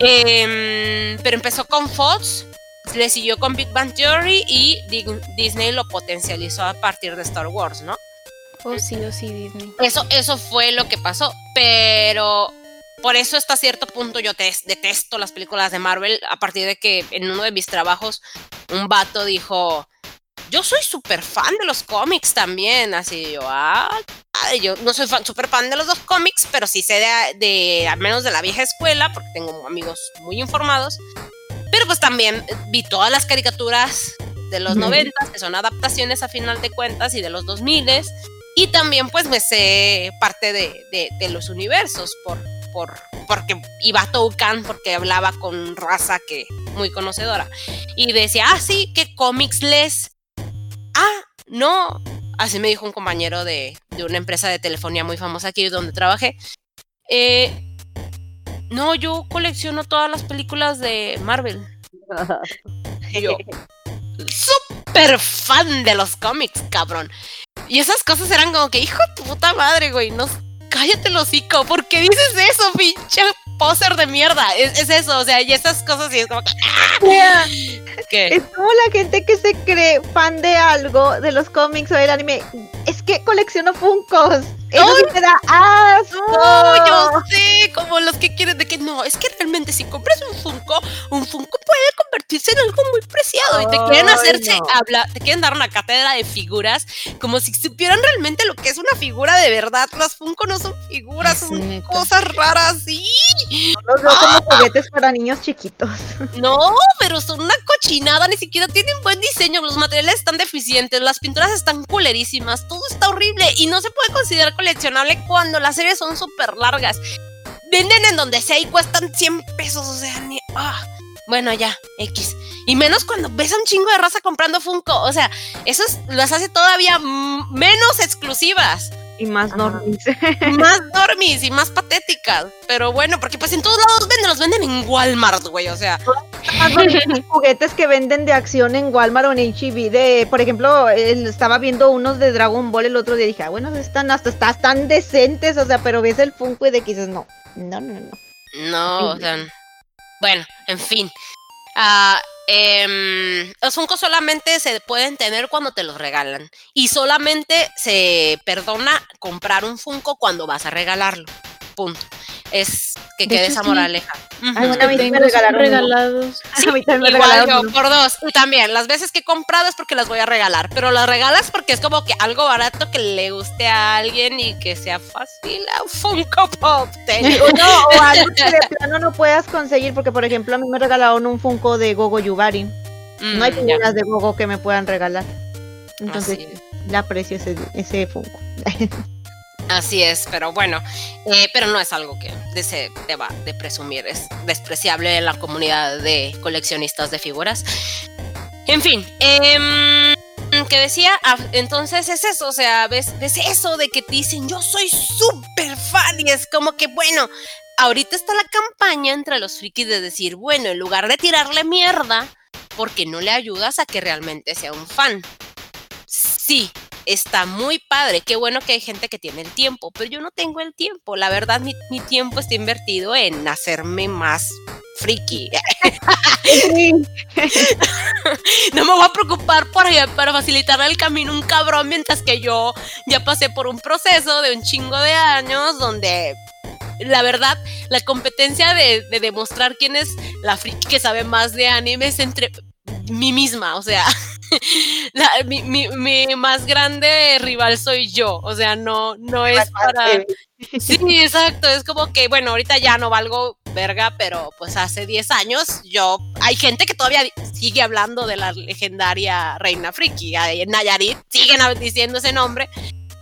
Em, pero empezó con Fox, le siguió con Big Bang Theory y Di- Disney lo potencializó a partir de Star Wars, ¿no? Oh, sí, oh, sí, Disney. Eso, eso fue lo que pasó, pero por eso hasta cierto punto yo te- detesto las películas de Marvel a partir de que en uno de mis trabajos un vato dijo, yo soy súper fan de los cómics también, así yo, ah, yo no soy fan, súper fan de los dos cómics, pero sí sé de, de, al menos de la vieja escuela, porque tengo amigos muy informados, pero pues también vi todas las caricaturas de los Ujú. 90, que son adaptaciones a final de cuentas, y de los 2000 y también pues me sé parte de, de- de los universos por, por, porque iba a Toucan porque hablaba con raza que muy conocedora. Y decía, ah, sí, ¿qué cómics lees? Ah, no. Así me dijo un compañero de, de una empresa de telefonía muy famosa aquí donde trabajé. Eh, no, yo colecciono todas las películas de Marvel. Yo, súper fan de los cómics, cabrón. Y esas cosas eran como que, hijo de tu puta madre, güey, no, cállate el hocico, ¿por qué dices eso, pinche poser de mierda? Es, es eso, o sea, y esas cosas y es como que, Mira, ¿qué? Es como la gente que se cree fan de algo, de los cómics o del anime. Es que colecciono Funkos. Eso sí te da asco. No, yo sé, como los que quieren de que no, es que realmente si compras un Funko, un Funko puede convertirse en algo muy preciado y te quieren hacerse no. habla, te quieren dar una cátedra de figuras como si supieran realmente lo que es una figura de verdad. Las Funko no son figuras, Sí, son neta. cosas raras, sí. Los veo como juguetes para niños chiquitos. No, pero son una cochinada, ni siquiera tienen buen diseño, los materiales están deficientes, las pinturas están culerísimas, todo está horrible y no se puede considerar coleccionable cuando las series son súper largas. Venden en donde sea y cuestan 100 pesos, o sea, ni... ah. Bueno, ya, X. Y menos cuando ves a un chingo de raza comprando Funko, o sea, eso es- las hace todavía menos exclusivas, Y más normis. más dormis y más patéticas. Pero bueno, porque pues en todos lados venden, los venden en Walmart, güey, o sea... Juguetes que venden de acción en Walmart o en HEB. De, por ejemplo, estaba viendo unos de Dragon Ball el otro día y dije, ah, bueno, están hasta están decentes, o sea, pero ves el Funko y de que dices, no, no, no, no. No, o sea, bueno, en fin. Ah, em, los Funko solamente se pueden tener cuando te los regalan. Y solamente se perdona comprar un Funko cuando vas a regalarlo. Punto. Es que De quede hecho, esa sí. moraleja. Ujú. Ay, bueno, a mí sí me Tengo son regalaron regalados. a mí también me Igual regalaron yo, por dos. Y también, las veces que he comprado es porque las voy a regalar. Pero las regalas porque es como que algo barato que le guste a alguien y que sea fácil. A un Funko Pop. te- no, o algo que de plano no puedas conseguir, porque por ejemplo a mí me regalaron un Funko de Gogo Yubari. No hay Mm, figuras de Gogo que me puedan regalar. Entonces le aprecio ese, ese Funko. Así es, pero bueno, eh, pero no es algo que se deba de presumir, es despreciable en la comunidad de coleccionistas de figuras. En fin, eh, que decía, ah, entonces es eso, o sea, ves, ves eso de que te dicen, yo soy súper fan y es como que, bueno, ahorita está la campaña entre los frikis de decir, bueno, en lugar de tirarle mierda, porque no le ayudas a que realmente sea un fan. Sí, está muy padre, qué bueno que hay gente que tiene el tiempo, pero yo no tengo el tiempo, la verdad mi, tiempo está invertido en hacerme más friki. no me voy a preocupar para facilitarle el camino a un cabrón mientras que yo ya pasé por un proceso de un chingo de años donde la verdad, la competencia de, de demostrar quién es la friki que sabe más de animes entre mí misma, o sea, mi, mi, mi, más grande rival soy yo, o sea, no, no es para... Sí, exacto, es como que, bueno, ahorita ya no valgo verga, pero pues hace 10 años yo, hay gente que todavía sigue hablando de la legendaria Reina Friki, en Nayarit siguen diciendo ese nombre,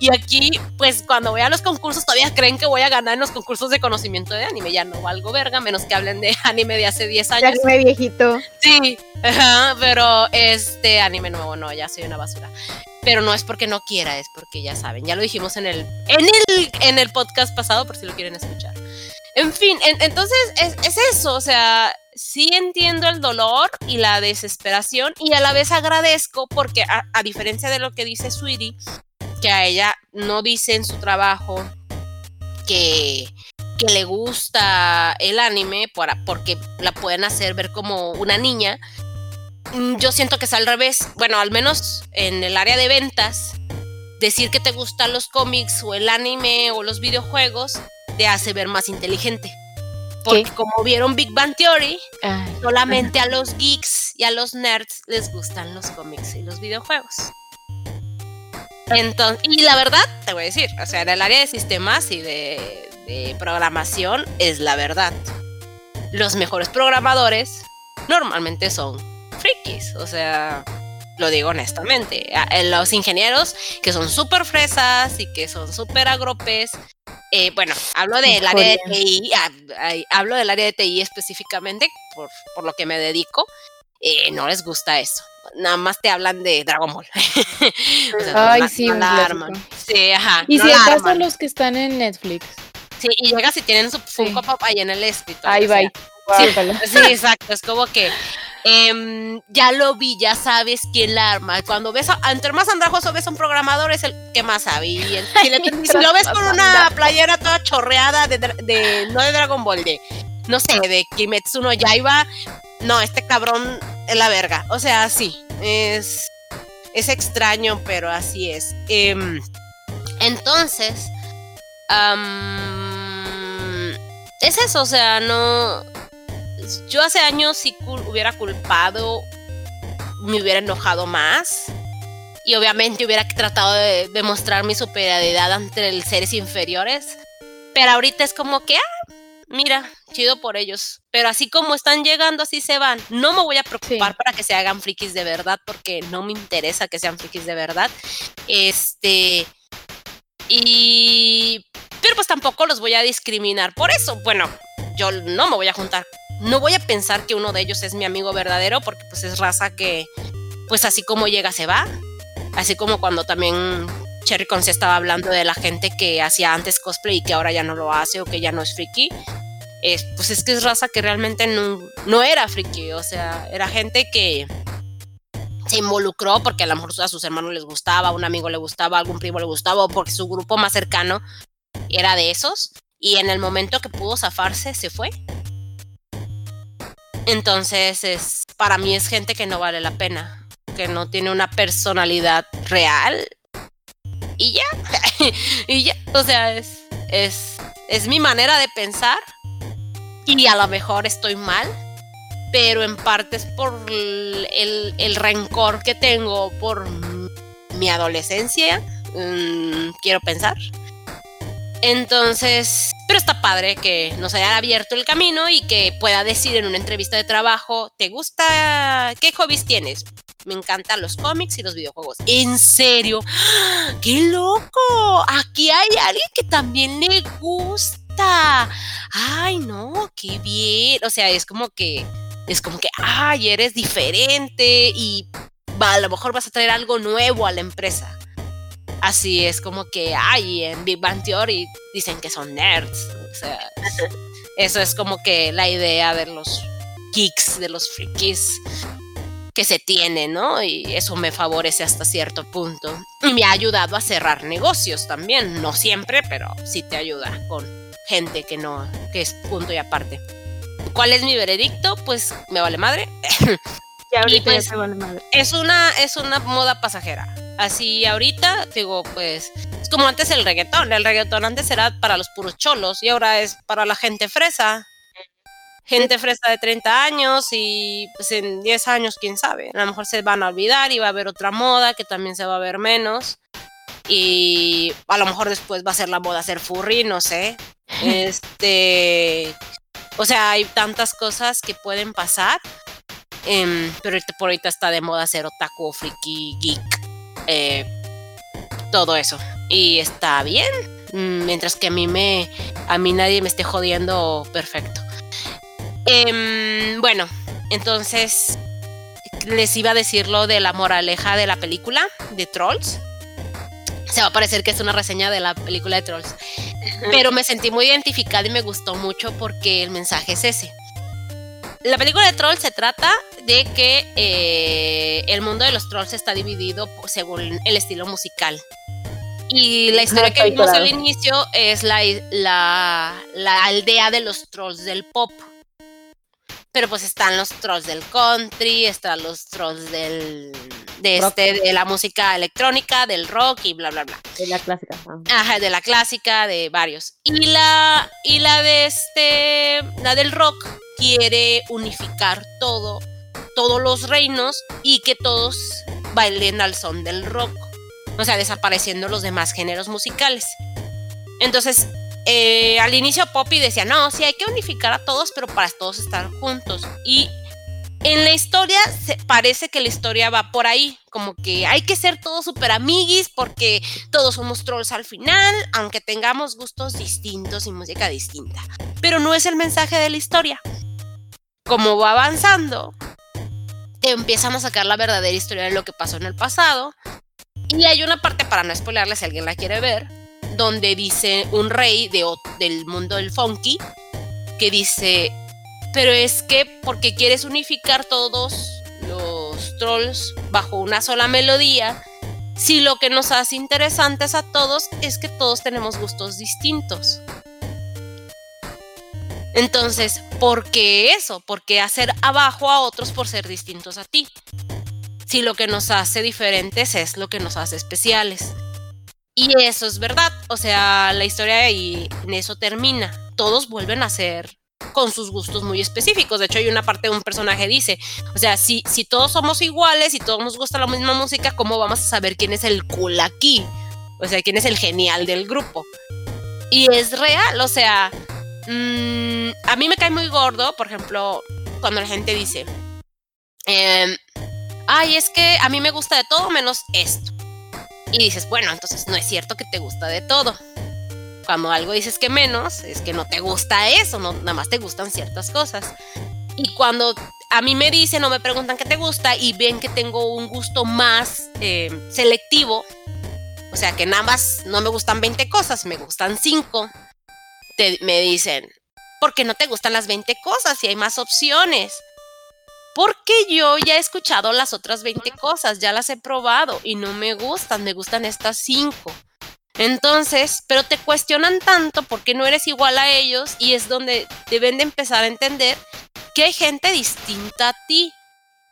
y aquí, pues cuando voy a los concursos, todavía creen que voy a ganar en los concursos de conocimiento de anime. Ya no valgo verga, menos que hablen de anime de hace 10 años. Anime viejito. Sí, pero este anime nuevo no, ya soy una basura. Pero no es porque no quiera, es porque ya saben, ya lo dijimos en el, en el, en el podcast pasado, por si lo quieren escuchar. En fin, entonces es, es eso, o sea, sí entiendo el dolor y la desesperación y a la vez agradezco porque a, a, diferencia de lo que dice Sweetie, que a ella no dice en su trabajo que, que le gusta el anime para, porque la pueden hacer ver como una niña. Mm, yo siento que es al revés. Bueno, al menos en el área de ventas, decir que te gustan los cómics o el anime o los videojuegos te hace ver más inteligente. Porque ¿Qué? como vieron Big Bang Theory, Ay, solamente a los geeks y a los nerds les gustan los cómics y los videojuegos. Entonces, y la verdad, te voy a decir, o sea, en el área de sistemas y de, de programación es la verdad. Los mejores programadores normalmente son frikis, o sea, lo digo honestamente. Los ingenieros que son súper fresas y que son súper agropes. Eh, bueno, hablo del área de TI, hablo del área de TI específicamente por, por lo que me dedico. Eh, no les gusta eso nada más te hablan de Dragon Ball. o sea, Ay, no, sí, no la arman. Sí, ajá. Y no si acaso los que están en Netflix. Sí, y llegas y tienen su Funko Pop ahí en el escritorio. Ahí va. Sí, sí, exacto. Es como que eh, ya lo vi, ya sabes quién la arma. Cuando ves, a, entre más andrajoso ves a un programador, es el que más sabe. Y el, si, le, si, lo ves con una playera toda chorreada de, de, no de Dragon Ball, de no sé, de Kimetsu no Yaiba, no, este cabrón es la verga. O sea, sí, es, es extraño, pero así es. Eh, entonces, es eso, o sea, no... Yo hace años cul hubiera culpado, me hubiera enojado más. Y obviamente hubiera tratado de demostrar mi superioridad ante seres inferiores. Pero ahorita es como que, ah, mira, chido por ellos. Pero así como están llegando, así se van. No me voy a preocupar sí. para que se hagan frikis de verdad, porque no me interesa que sean frikis de verdad. Este. Y. Pero pues tampoco los voy a discriminar por eso. Bueno, yo no me voy a juntar. No voy a pensar que uno de ellos es mi amigo verdadero, porque pues es raza que, pues así como llega, se va. Así como cuando también Cherry Con se estaba hablando de la gente que hacía antes cosplay y que ahora ya no lo hace o que ya no es friki. Eh, pues es que es raza que realmente no, no era friki, o sea, era gente que se involucró porque a lo mejor a sus hermanos les gustaba, a un amigo le gustaba, a algún primo le gustaba, o porque su grupo más cercano era de esos, y en el momento que pudo zafarse, se fue. Entonces, es, para mí es gente que no vale la pena, que no tiene una personalidad real, y ya, y ya, o sea, es, es, es mi manera de pensar. Y a lo mejor estoy mal, pero en parte es por el, el rencor que tengo por mi adolescencia, mmm, quiero pensar. Entonces, Pero está padre que nos haya abierto el camino y que pueda decir en una entrevista de trabajo, ¿te gusta? ¿Qué hobbies tienes? Me encantan los cómics y los videojuegos. ¿En serio? ¡Qué loco! Aquí hay alguien que también le gusta. Ay, no, qué bien. O sea, es como que, es como que, ay, eres diferente y va, a lo mejor vas a traer algo nuevo a la empresa. Así es como que, ay, en Big Bang Theory dicen que son nerds. O sea, eso es como que la idea de los geeks, de los frikis que se tiene, ¿no? Y eso me favorece hasta cierto punto. Y me ha ayudado a cerrar negocios también. No siempre, pero sí te ayuda con gente que no, que es punto y aparte. ¿Cuál es mi veredicto? Pues me vale madre. Y pues, ya te vale madre. es una, es una moda pasajera. Así ahorita, digo, pues, es como antes el reggaetón. El reggaetón antes era para los puros cholos y ahora es para la gente fresa. Gente fresa de 30 años y pues en 10 años, quién sabe. A lo mejor se van a olvidar y va a haber otra moda que también se va a ver menos. Y a lo mejor después va a ser la moda ser furry, no sé. Este. O sea, hay tantas cosas que pueden pasar. Em, pero por ahorita está de moda ser otaku, o friki, geek, eh, todo eso. Y está bien. Mientras que a mí me, a mí nadie me esté jodiendo, perfecto. Em, bueno, entonces les iba a decir lo de la moraleja de la película de Trolls. Se va a parecer que es una reseña de la película de Trolls. Pero me sentí muy identificada y me gustó mucho porque el mensaje es ese. La película de Trolls se trata de que eh, el mundo de los trolls está dividido según el estilo musical. Y la historia que estoy vimos al inicio es la, la, la aldea de los trolls del pop. Pero pues están los trolls del country, están los trolls del, de, Rock. este, de la música electrónica, del rock y bla, bla, bla. Es la clásica. ajá. Ajá, de la clásica, de varios. Y la, y la de este, la del rock quiere unificar todo, todos los reinos y que todos bailen al son del rock. O sea, desapareciendo los demás géneros musicales. Entonces, eh, al inicio Poppy decía, no, sí hay que unificar a todos, pero para todos estar juntos. Y en la historia parece que la historia va por ahí, como que hay que ser todos super amiguis porque todos somos trolls al final, aunque tengamos gustos distintos y música distinta. Pero no es el mensaje de la historia. Como va avanzando, empiezan a sacar la verdadera historia de lo que pasó en el pasado. Y hay una parte, para no spoilerle si alguien la quiere ver, donde dice un rey del mundo del funky, que dice, pero es que porque quieres unificar todos los trolls bajo una sola melodía, si lo que nos hace interesantes a todos es que todos tenemos gustos distintos. Entonces, ¿por qué eso? ¿Por qué hacer abajo a otros por ser distintos a ti? Si lo que nos hace diferentes es lo que nos hace especiales. Y eso es verdad. O sea, la historia ahí en eso termina. Todos vuelven a ser con sus gustos muy específicos. De hecho, hay una parte de un personaje dice, o sea, si, si todos somos iguales y todos nos gusta la misma música, ¿cómo vamos a saber quién es el cool aquí? O sea, quién es el genial del grupo. Y es real, o sea, mm, a mí me cae muy gordo, por ejemplo, cuando la gente dice, em, ay, es que a mí me gusta de todo menos esto. Y dices, bueno, entonces no es cierto que te gusta de todo. Cuando algo dices que menos, es que no te gusta eso, no, nada más te gustan ciertas cosas. Y cuando a mí me dicen o me preguntan qué te gusta y ven que tengo un gusto más eh, selectivo, o sea que nada más no me gustan 20 cosas, me gustan 5, te- me dicen, ¿por qué no te gustan las 20 cosas si hay más opciones? Porque yo ya he escuchado las otras 20 cosas, ya las he probado y no me gustan, me gustan estas 5. Entonces, pero te cuestionan tanto porque no eres igual a ellos y es donde deben de empezar a entender que hay gente distinta a ti.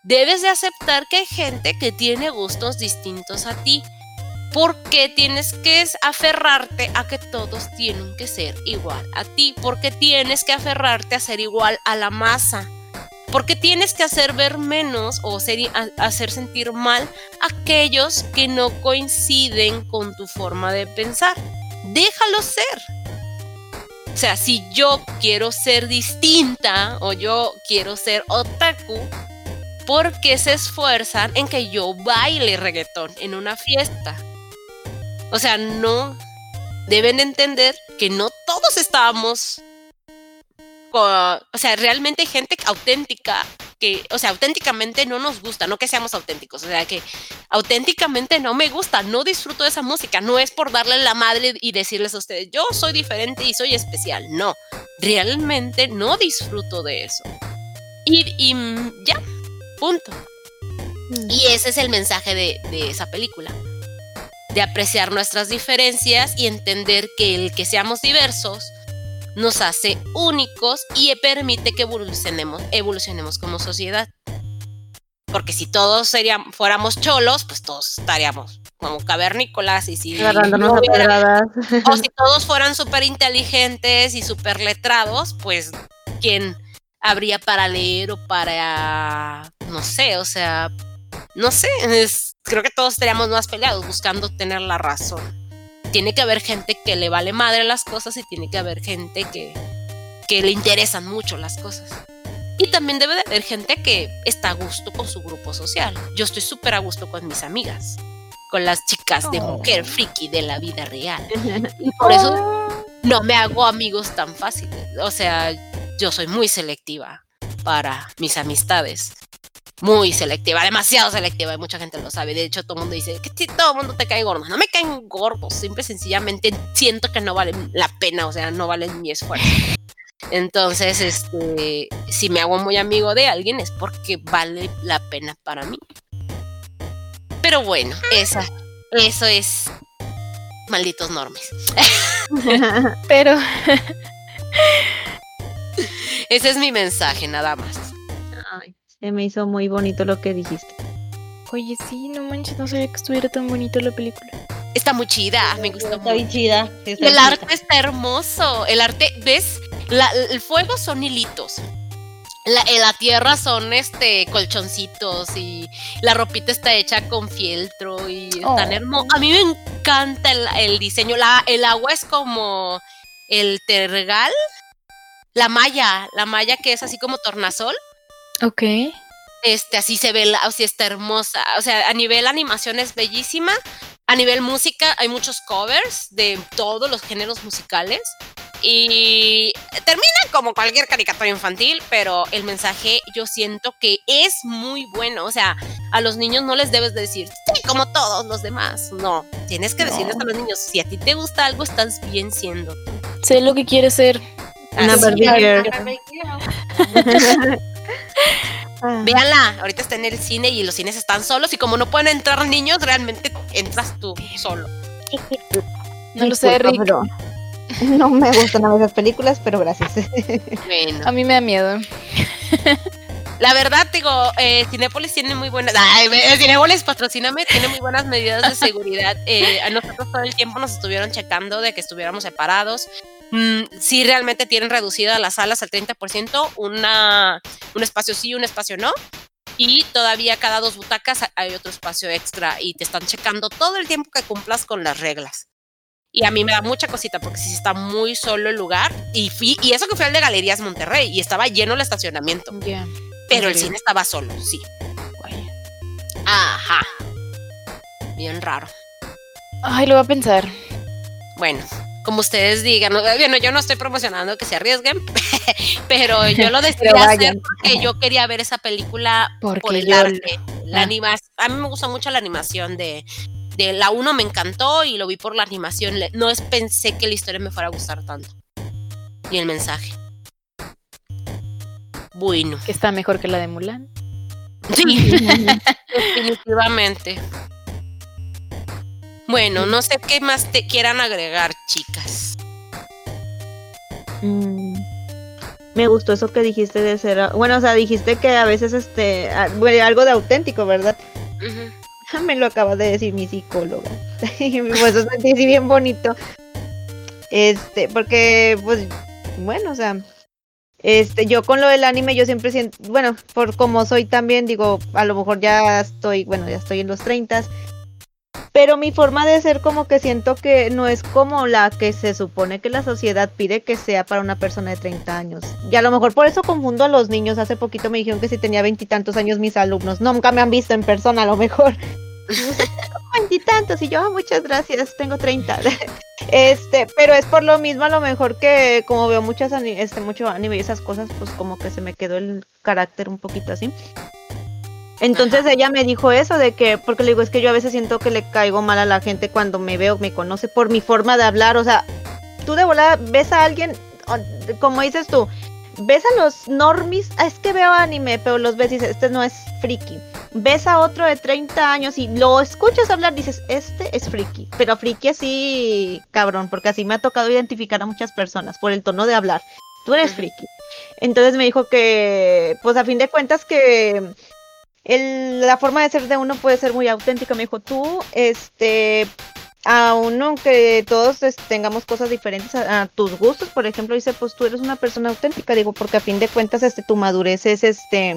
Debes de aceptar que hay gente que tiene gustos distintos a ti. ¿Por qué tienes que aferrarte a que todos tienen que ser igual a ti? ¿Por qué tienes que aferrarte a ser igual a la masa? ¿Por qué tienes que hacer ver menos o hacer sentir mal a aquellos que no coinciden con tu forma de pensar? Déjalo ser. O sea, si yo quiero ser distinta o yo quiero ser otaku, ¿por qué se esfuerzan en que yo baile reggaetón en una fiesta? O sea, no deben entender que no todos estábamos o sea, realmente gente auténtica que, o sea, auténticamente no nos gusta, no que seamos auténticos, o sea, que auténticamente no me gusta, no disfruto de esa música, no es por darle la madre y decirles a ustedes, yo soy diferente y soy especial, no, realmente no disfruto de eso. Y, y ya, punto. Mm. Y ese es el mensaje de, de esa película de apreciar nuestras diferencias y entender que el que seamos diversos nos hace únicos y permite que evolucionemos, evolucionemos como sociedad. Porque si todos seríamos, fuéramos cholos, pues todos estaríamos como cavernícolas y si, o si todos fueran súper inteligentes y súper letrados, pues ¿quién habría para leer o para, no sé, o sea, no sé, creo que todos estaríamos más peleados buscando tener la razón. Tiene que haber gente que le vale madre las cosas y tiene que haber gente que, que le interesan mucho las cosas. Y también debe de haber gente que está a gusto con su grupo social. Yo estoy súper a gusto con mis amigas, con las chicas de oh. mujer friki de la vida real. Y por eso no me hago amigos tan fáciles. O sea, yo soy muy selectiva para mis amistades muy selectiva, demasiado selectiva, y mucha gente lo sabe. De hecho, todo el mundo dice que todo el mundo te cae gordo. No me caen gordos, simple sencillamente siento que no valen la pena, o sea, no valen mi esfuerzo. Entonces, este, si me hago muy amigo de alguien es porque vale la pena para mí. Pero bueno, esa, eso es malditos normes. Pero ese es mi mensaje, nada más. Se me hizo muy bonito lo que dijiste. Oye, sí, no manches, no sabía que estuviera tan bonito la película. Está muy chida, me gustó. Está muy chida. el arte está hermoso. El arte, ¿ves? el fuego son hilitos. La, la, tierra son este colchoncitos y la ropita está hecha con fieltro y es tan oh. hermoso. A mí me encanta el, diseño. La, el agua es como el tergal. La malla, la malla que es así como tornasol. Ok. Este, así se ve, o sea, está hermosa. O sea, a nivel animación es bellísima. A nivel música hay muchos covers de todos los géneros musicales. Y termina como cualquier caricatura infantil, pero el mensaje yo siento que es muy bueno. O sea, a los niños no les debes decir, como todos los demás. No, tienes que decirles a los niños, si a ti te gusta algo, estás bien siendo. Sé lo que quieres ser. Una Ah. Véanla, ahorita está en el cine y los cines están solos y como no pueden entrar niños, realmente entras tú solo. No lo sé, Rick. no me gustan a esas películas, pero gracias. A mí me da miedo. La verdad, digo, eh, Cinépolis tiene muy buenas. Ay, Cinépolis, patrocíname, tiene muy buenas medidas de seguridad. Eh, a nosotros todo el tiempo nos estuvieron checando de que estuviéramos separados. Mm, sí realmente tienen reducidas las salas al 30%, una, un espacio sí, un espacio no. Y todavía cada dos butacas hay otro espacio extra y te están checando todo el tiempo que cumplas con las reglas. Y a mí me da mucha cosita porque si está muy solo el lugar. Y, y eso que fue al de Galerías Monterrey y estaba lleno el estacionamiento. Pero el cine estaba solo, sí. Ajá. Bien raro. Ay, lo voy a pensar. Bueno, como ustedes digan. Bueno, yo no estoy promocionando que se arriesguen, pero yo lo decidí hacer porque yo quería ver esa película por el arte. La ah. a mí me gusta mucho la animación de, de la 1 me encantó y lo vi por la animación. No es, pensé que la historia me fuera a gustar tanto. Y el mensaje. Bueno. Que está mejor que la de Mulan. Sí, definitivamente. Bueno, no sé qué más te quieran agregar, chicas. Mm, me gustó eso que dijiste de ser, bueno, o sea, dijiste que a veces este, algo de auténtico, ¿verdad? Me lo acaba de decir mi psicóloga. y pues eso sentí bien bonito. Este, porque, pues, bueno, o sea, este, yo con lo del anime, yo siempre siento, bueno, por como soy también, digo, a lo mejor ya estoy, bueno, ya estoy en los 30 pero mi forma de ser como que siento que no es como la que se supone que la sociedad pide que sea para una persona de 30 años. Y a lo mejor por eso confundo a los niños. Hace poquito me dijeron que si tenía veintitantos años mis alumnos. Nunca me han visto en persona a lo mejor. Veintitantos y yo, ah, muchas gracias, tengo 30. Este, pero es por lo mismo a lo mejor que como veo muchas este mucho anime y esas cosas, pues como que se me quedó el carácter un poquito así. Entonces ella me dijo eso de que, porque le digo, es que yo a veces siento que le caigo mal a la gente cuando me veo, me conoce por mi forma de hablar. O sea, tú de volada ves a alguien, como dices tú, ves a los normis, ah, es que veo anime, pero los ves y dices, este no es friki. Ves a otro de 30 años y lo escuchas hablar, dices, este es friki. Pero friki así, cabrón, porque así me ha tocado identificar a muchas personas por el tono de hablar. Tú eres friki. Entonces me dijo que, pues a fin de cuentas que la forma de ser de uno puede ser muy auténtica. Me dijo, tú, este, aún aunque todos tengamos cosas diferentes a, tus gustos, por ejemplo, dice, pues tú eres una persona auténtica, digo, porque a fin de cuentas, este, tu madurez es, este,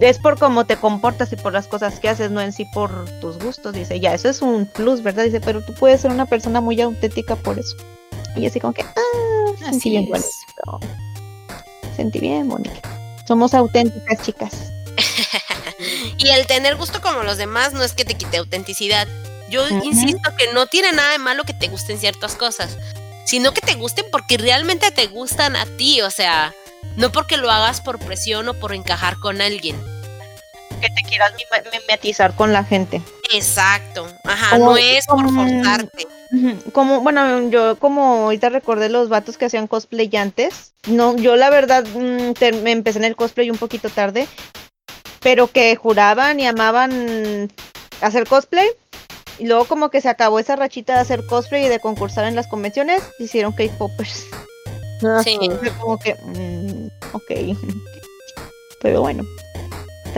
es por cómo te comportas y por las cosas que haces, no en sí por tus gustos, dice, ya, eso es un plus, ¿verdad? Dice, pero tú puedes ser una persona muy auténtica por eso. Y así como que, ah, sentí bien Sentí bien bonito. Somos auténticas, chicas. y el tener gusto como los demás no es que te quite autenticidad. Yo insisto que no tiene nada de malo que te gusten ciertas cosas, sino que te gusten porque realmente te gustan a ti, o sea, no porque lo hagas por presión o por encajar con alguien. Que te quieras mimetizar con la gente. Exacto, ajá, no es por forzarte. Como, bueno, yo como ahorita recordé los vatos que hacían cosplay antes. No, yo la verdad mm, me empecé en el cosplay un poquito tarde, pero que juraban y amaban hacer cosplay. Y luego como que se acabó esa rachita de hacer cosplay y de concursar en las convenciones, hicieron K-Poppers. Sí. como que, mm, ok. Pero bueno.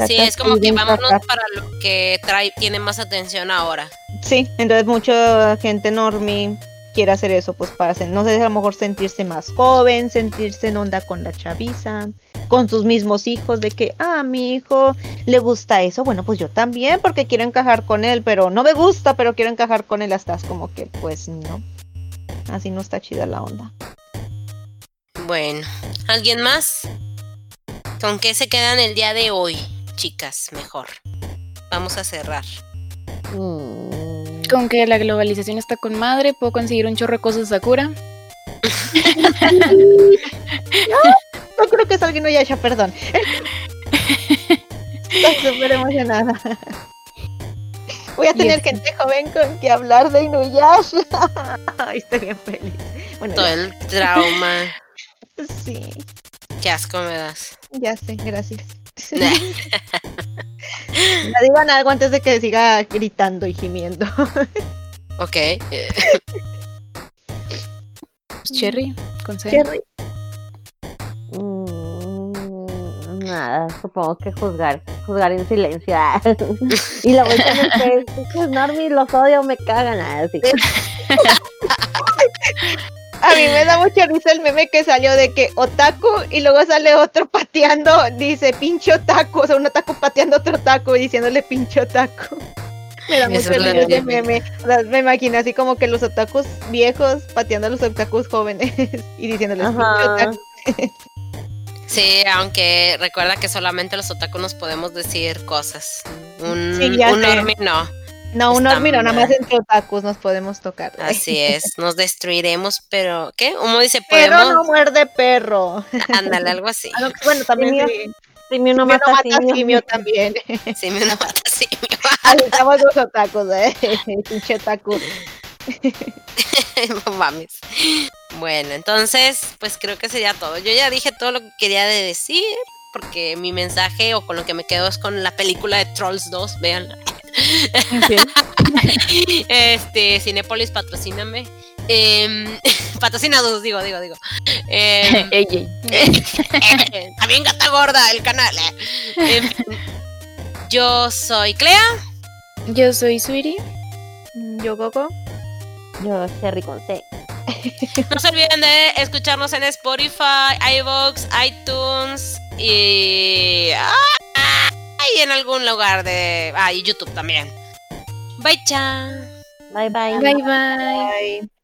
Sí, es como que vámonos para lo que trae, tiene más atención ahora. Sí, entonces mucha gente normie quiere hacer eso, pues para hacer, no sé, a lo mejor sentirse más joven, sentirse en onda con la chaviza con sus mismos hijos, de que, ah, mi hijo le gusta eso, bueno, pues yo también, porque quiero encajar con él, pero no me gusta, pero quiero encajar con él, hasta como que, pues no, así no está chida la onda. Bueno, ¿alguien más? ¿Con qué se quedan el día de hoy, chicas? Mejor. Vamos a cerrar. Mm. Con que la globalización está con madre, puedo conseguir un chorro de cosas Sakura. No creo que salga Inuyasha, perdón. Estoy súper emocionada. Voy a tener gente joven con que hablar de Inuyasha. estoy bien feliz. Bueno, Todo el trauma. Sí. Qué asco me das. Ya sé, gracias. no digan algo antes de que siga gritando y gimiendo. ok. Cherry, con Cherry. Nada, supongo que juzgar, juzgar en silencio. y luego que es Normi, los odio, me cagan así. A mí me da mucha risa el meme que salió de que otaku y luego sale otro pateando, dice pinche otaku, o sea, un otaku pateando otro otaku y diciéndole pinche otaku. Me da mucho risa ese meme. me imagino así como que los otakus viejos pateando a los otakus jóvenes y diciéndoles pinche otaku. Sí, aunque recuerda que solamente los otaku nos podemos decir cosas. Un, un normi no. No, un normi no, nada más entre otakus nos podemos tocar. Así es, nos destruiremos, pero ¿qué? Uno dice, podemos... Pero no muerde perro. Ándale, algo así. Ah, bueno, también sí. Simio no mata, simio. también. Simio no mata simio. Estamos los otakus, eh. Pinche otaku. no mames. Bueno, entonces, pues creo que sería todo. Yo ya dije todo lo que quería de decir, porque mi mensaje o con lo que me quedo es con la película de Trolls 2, vean. este, Cinepolis, patrocíname. Eh, patrocinados, digo, digo, digo. Eh, también gata gorda el canal. Em, yo soy Clea. Yo soy Sweetie. Yo Coco. Yo Cherry con C. No se olviden de escucharnos en Spotify, iVoox, iTunes y, ah, y en algún lugar de... Ah, y YouTube también. Bye Bye, cha. Bye bye. Bye bye. Bye.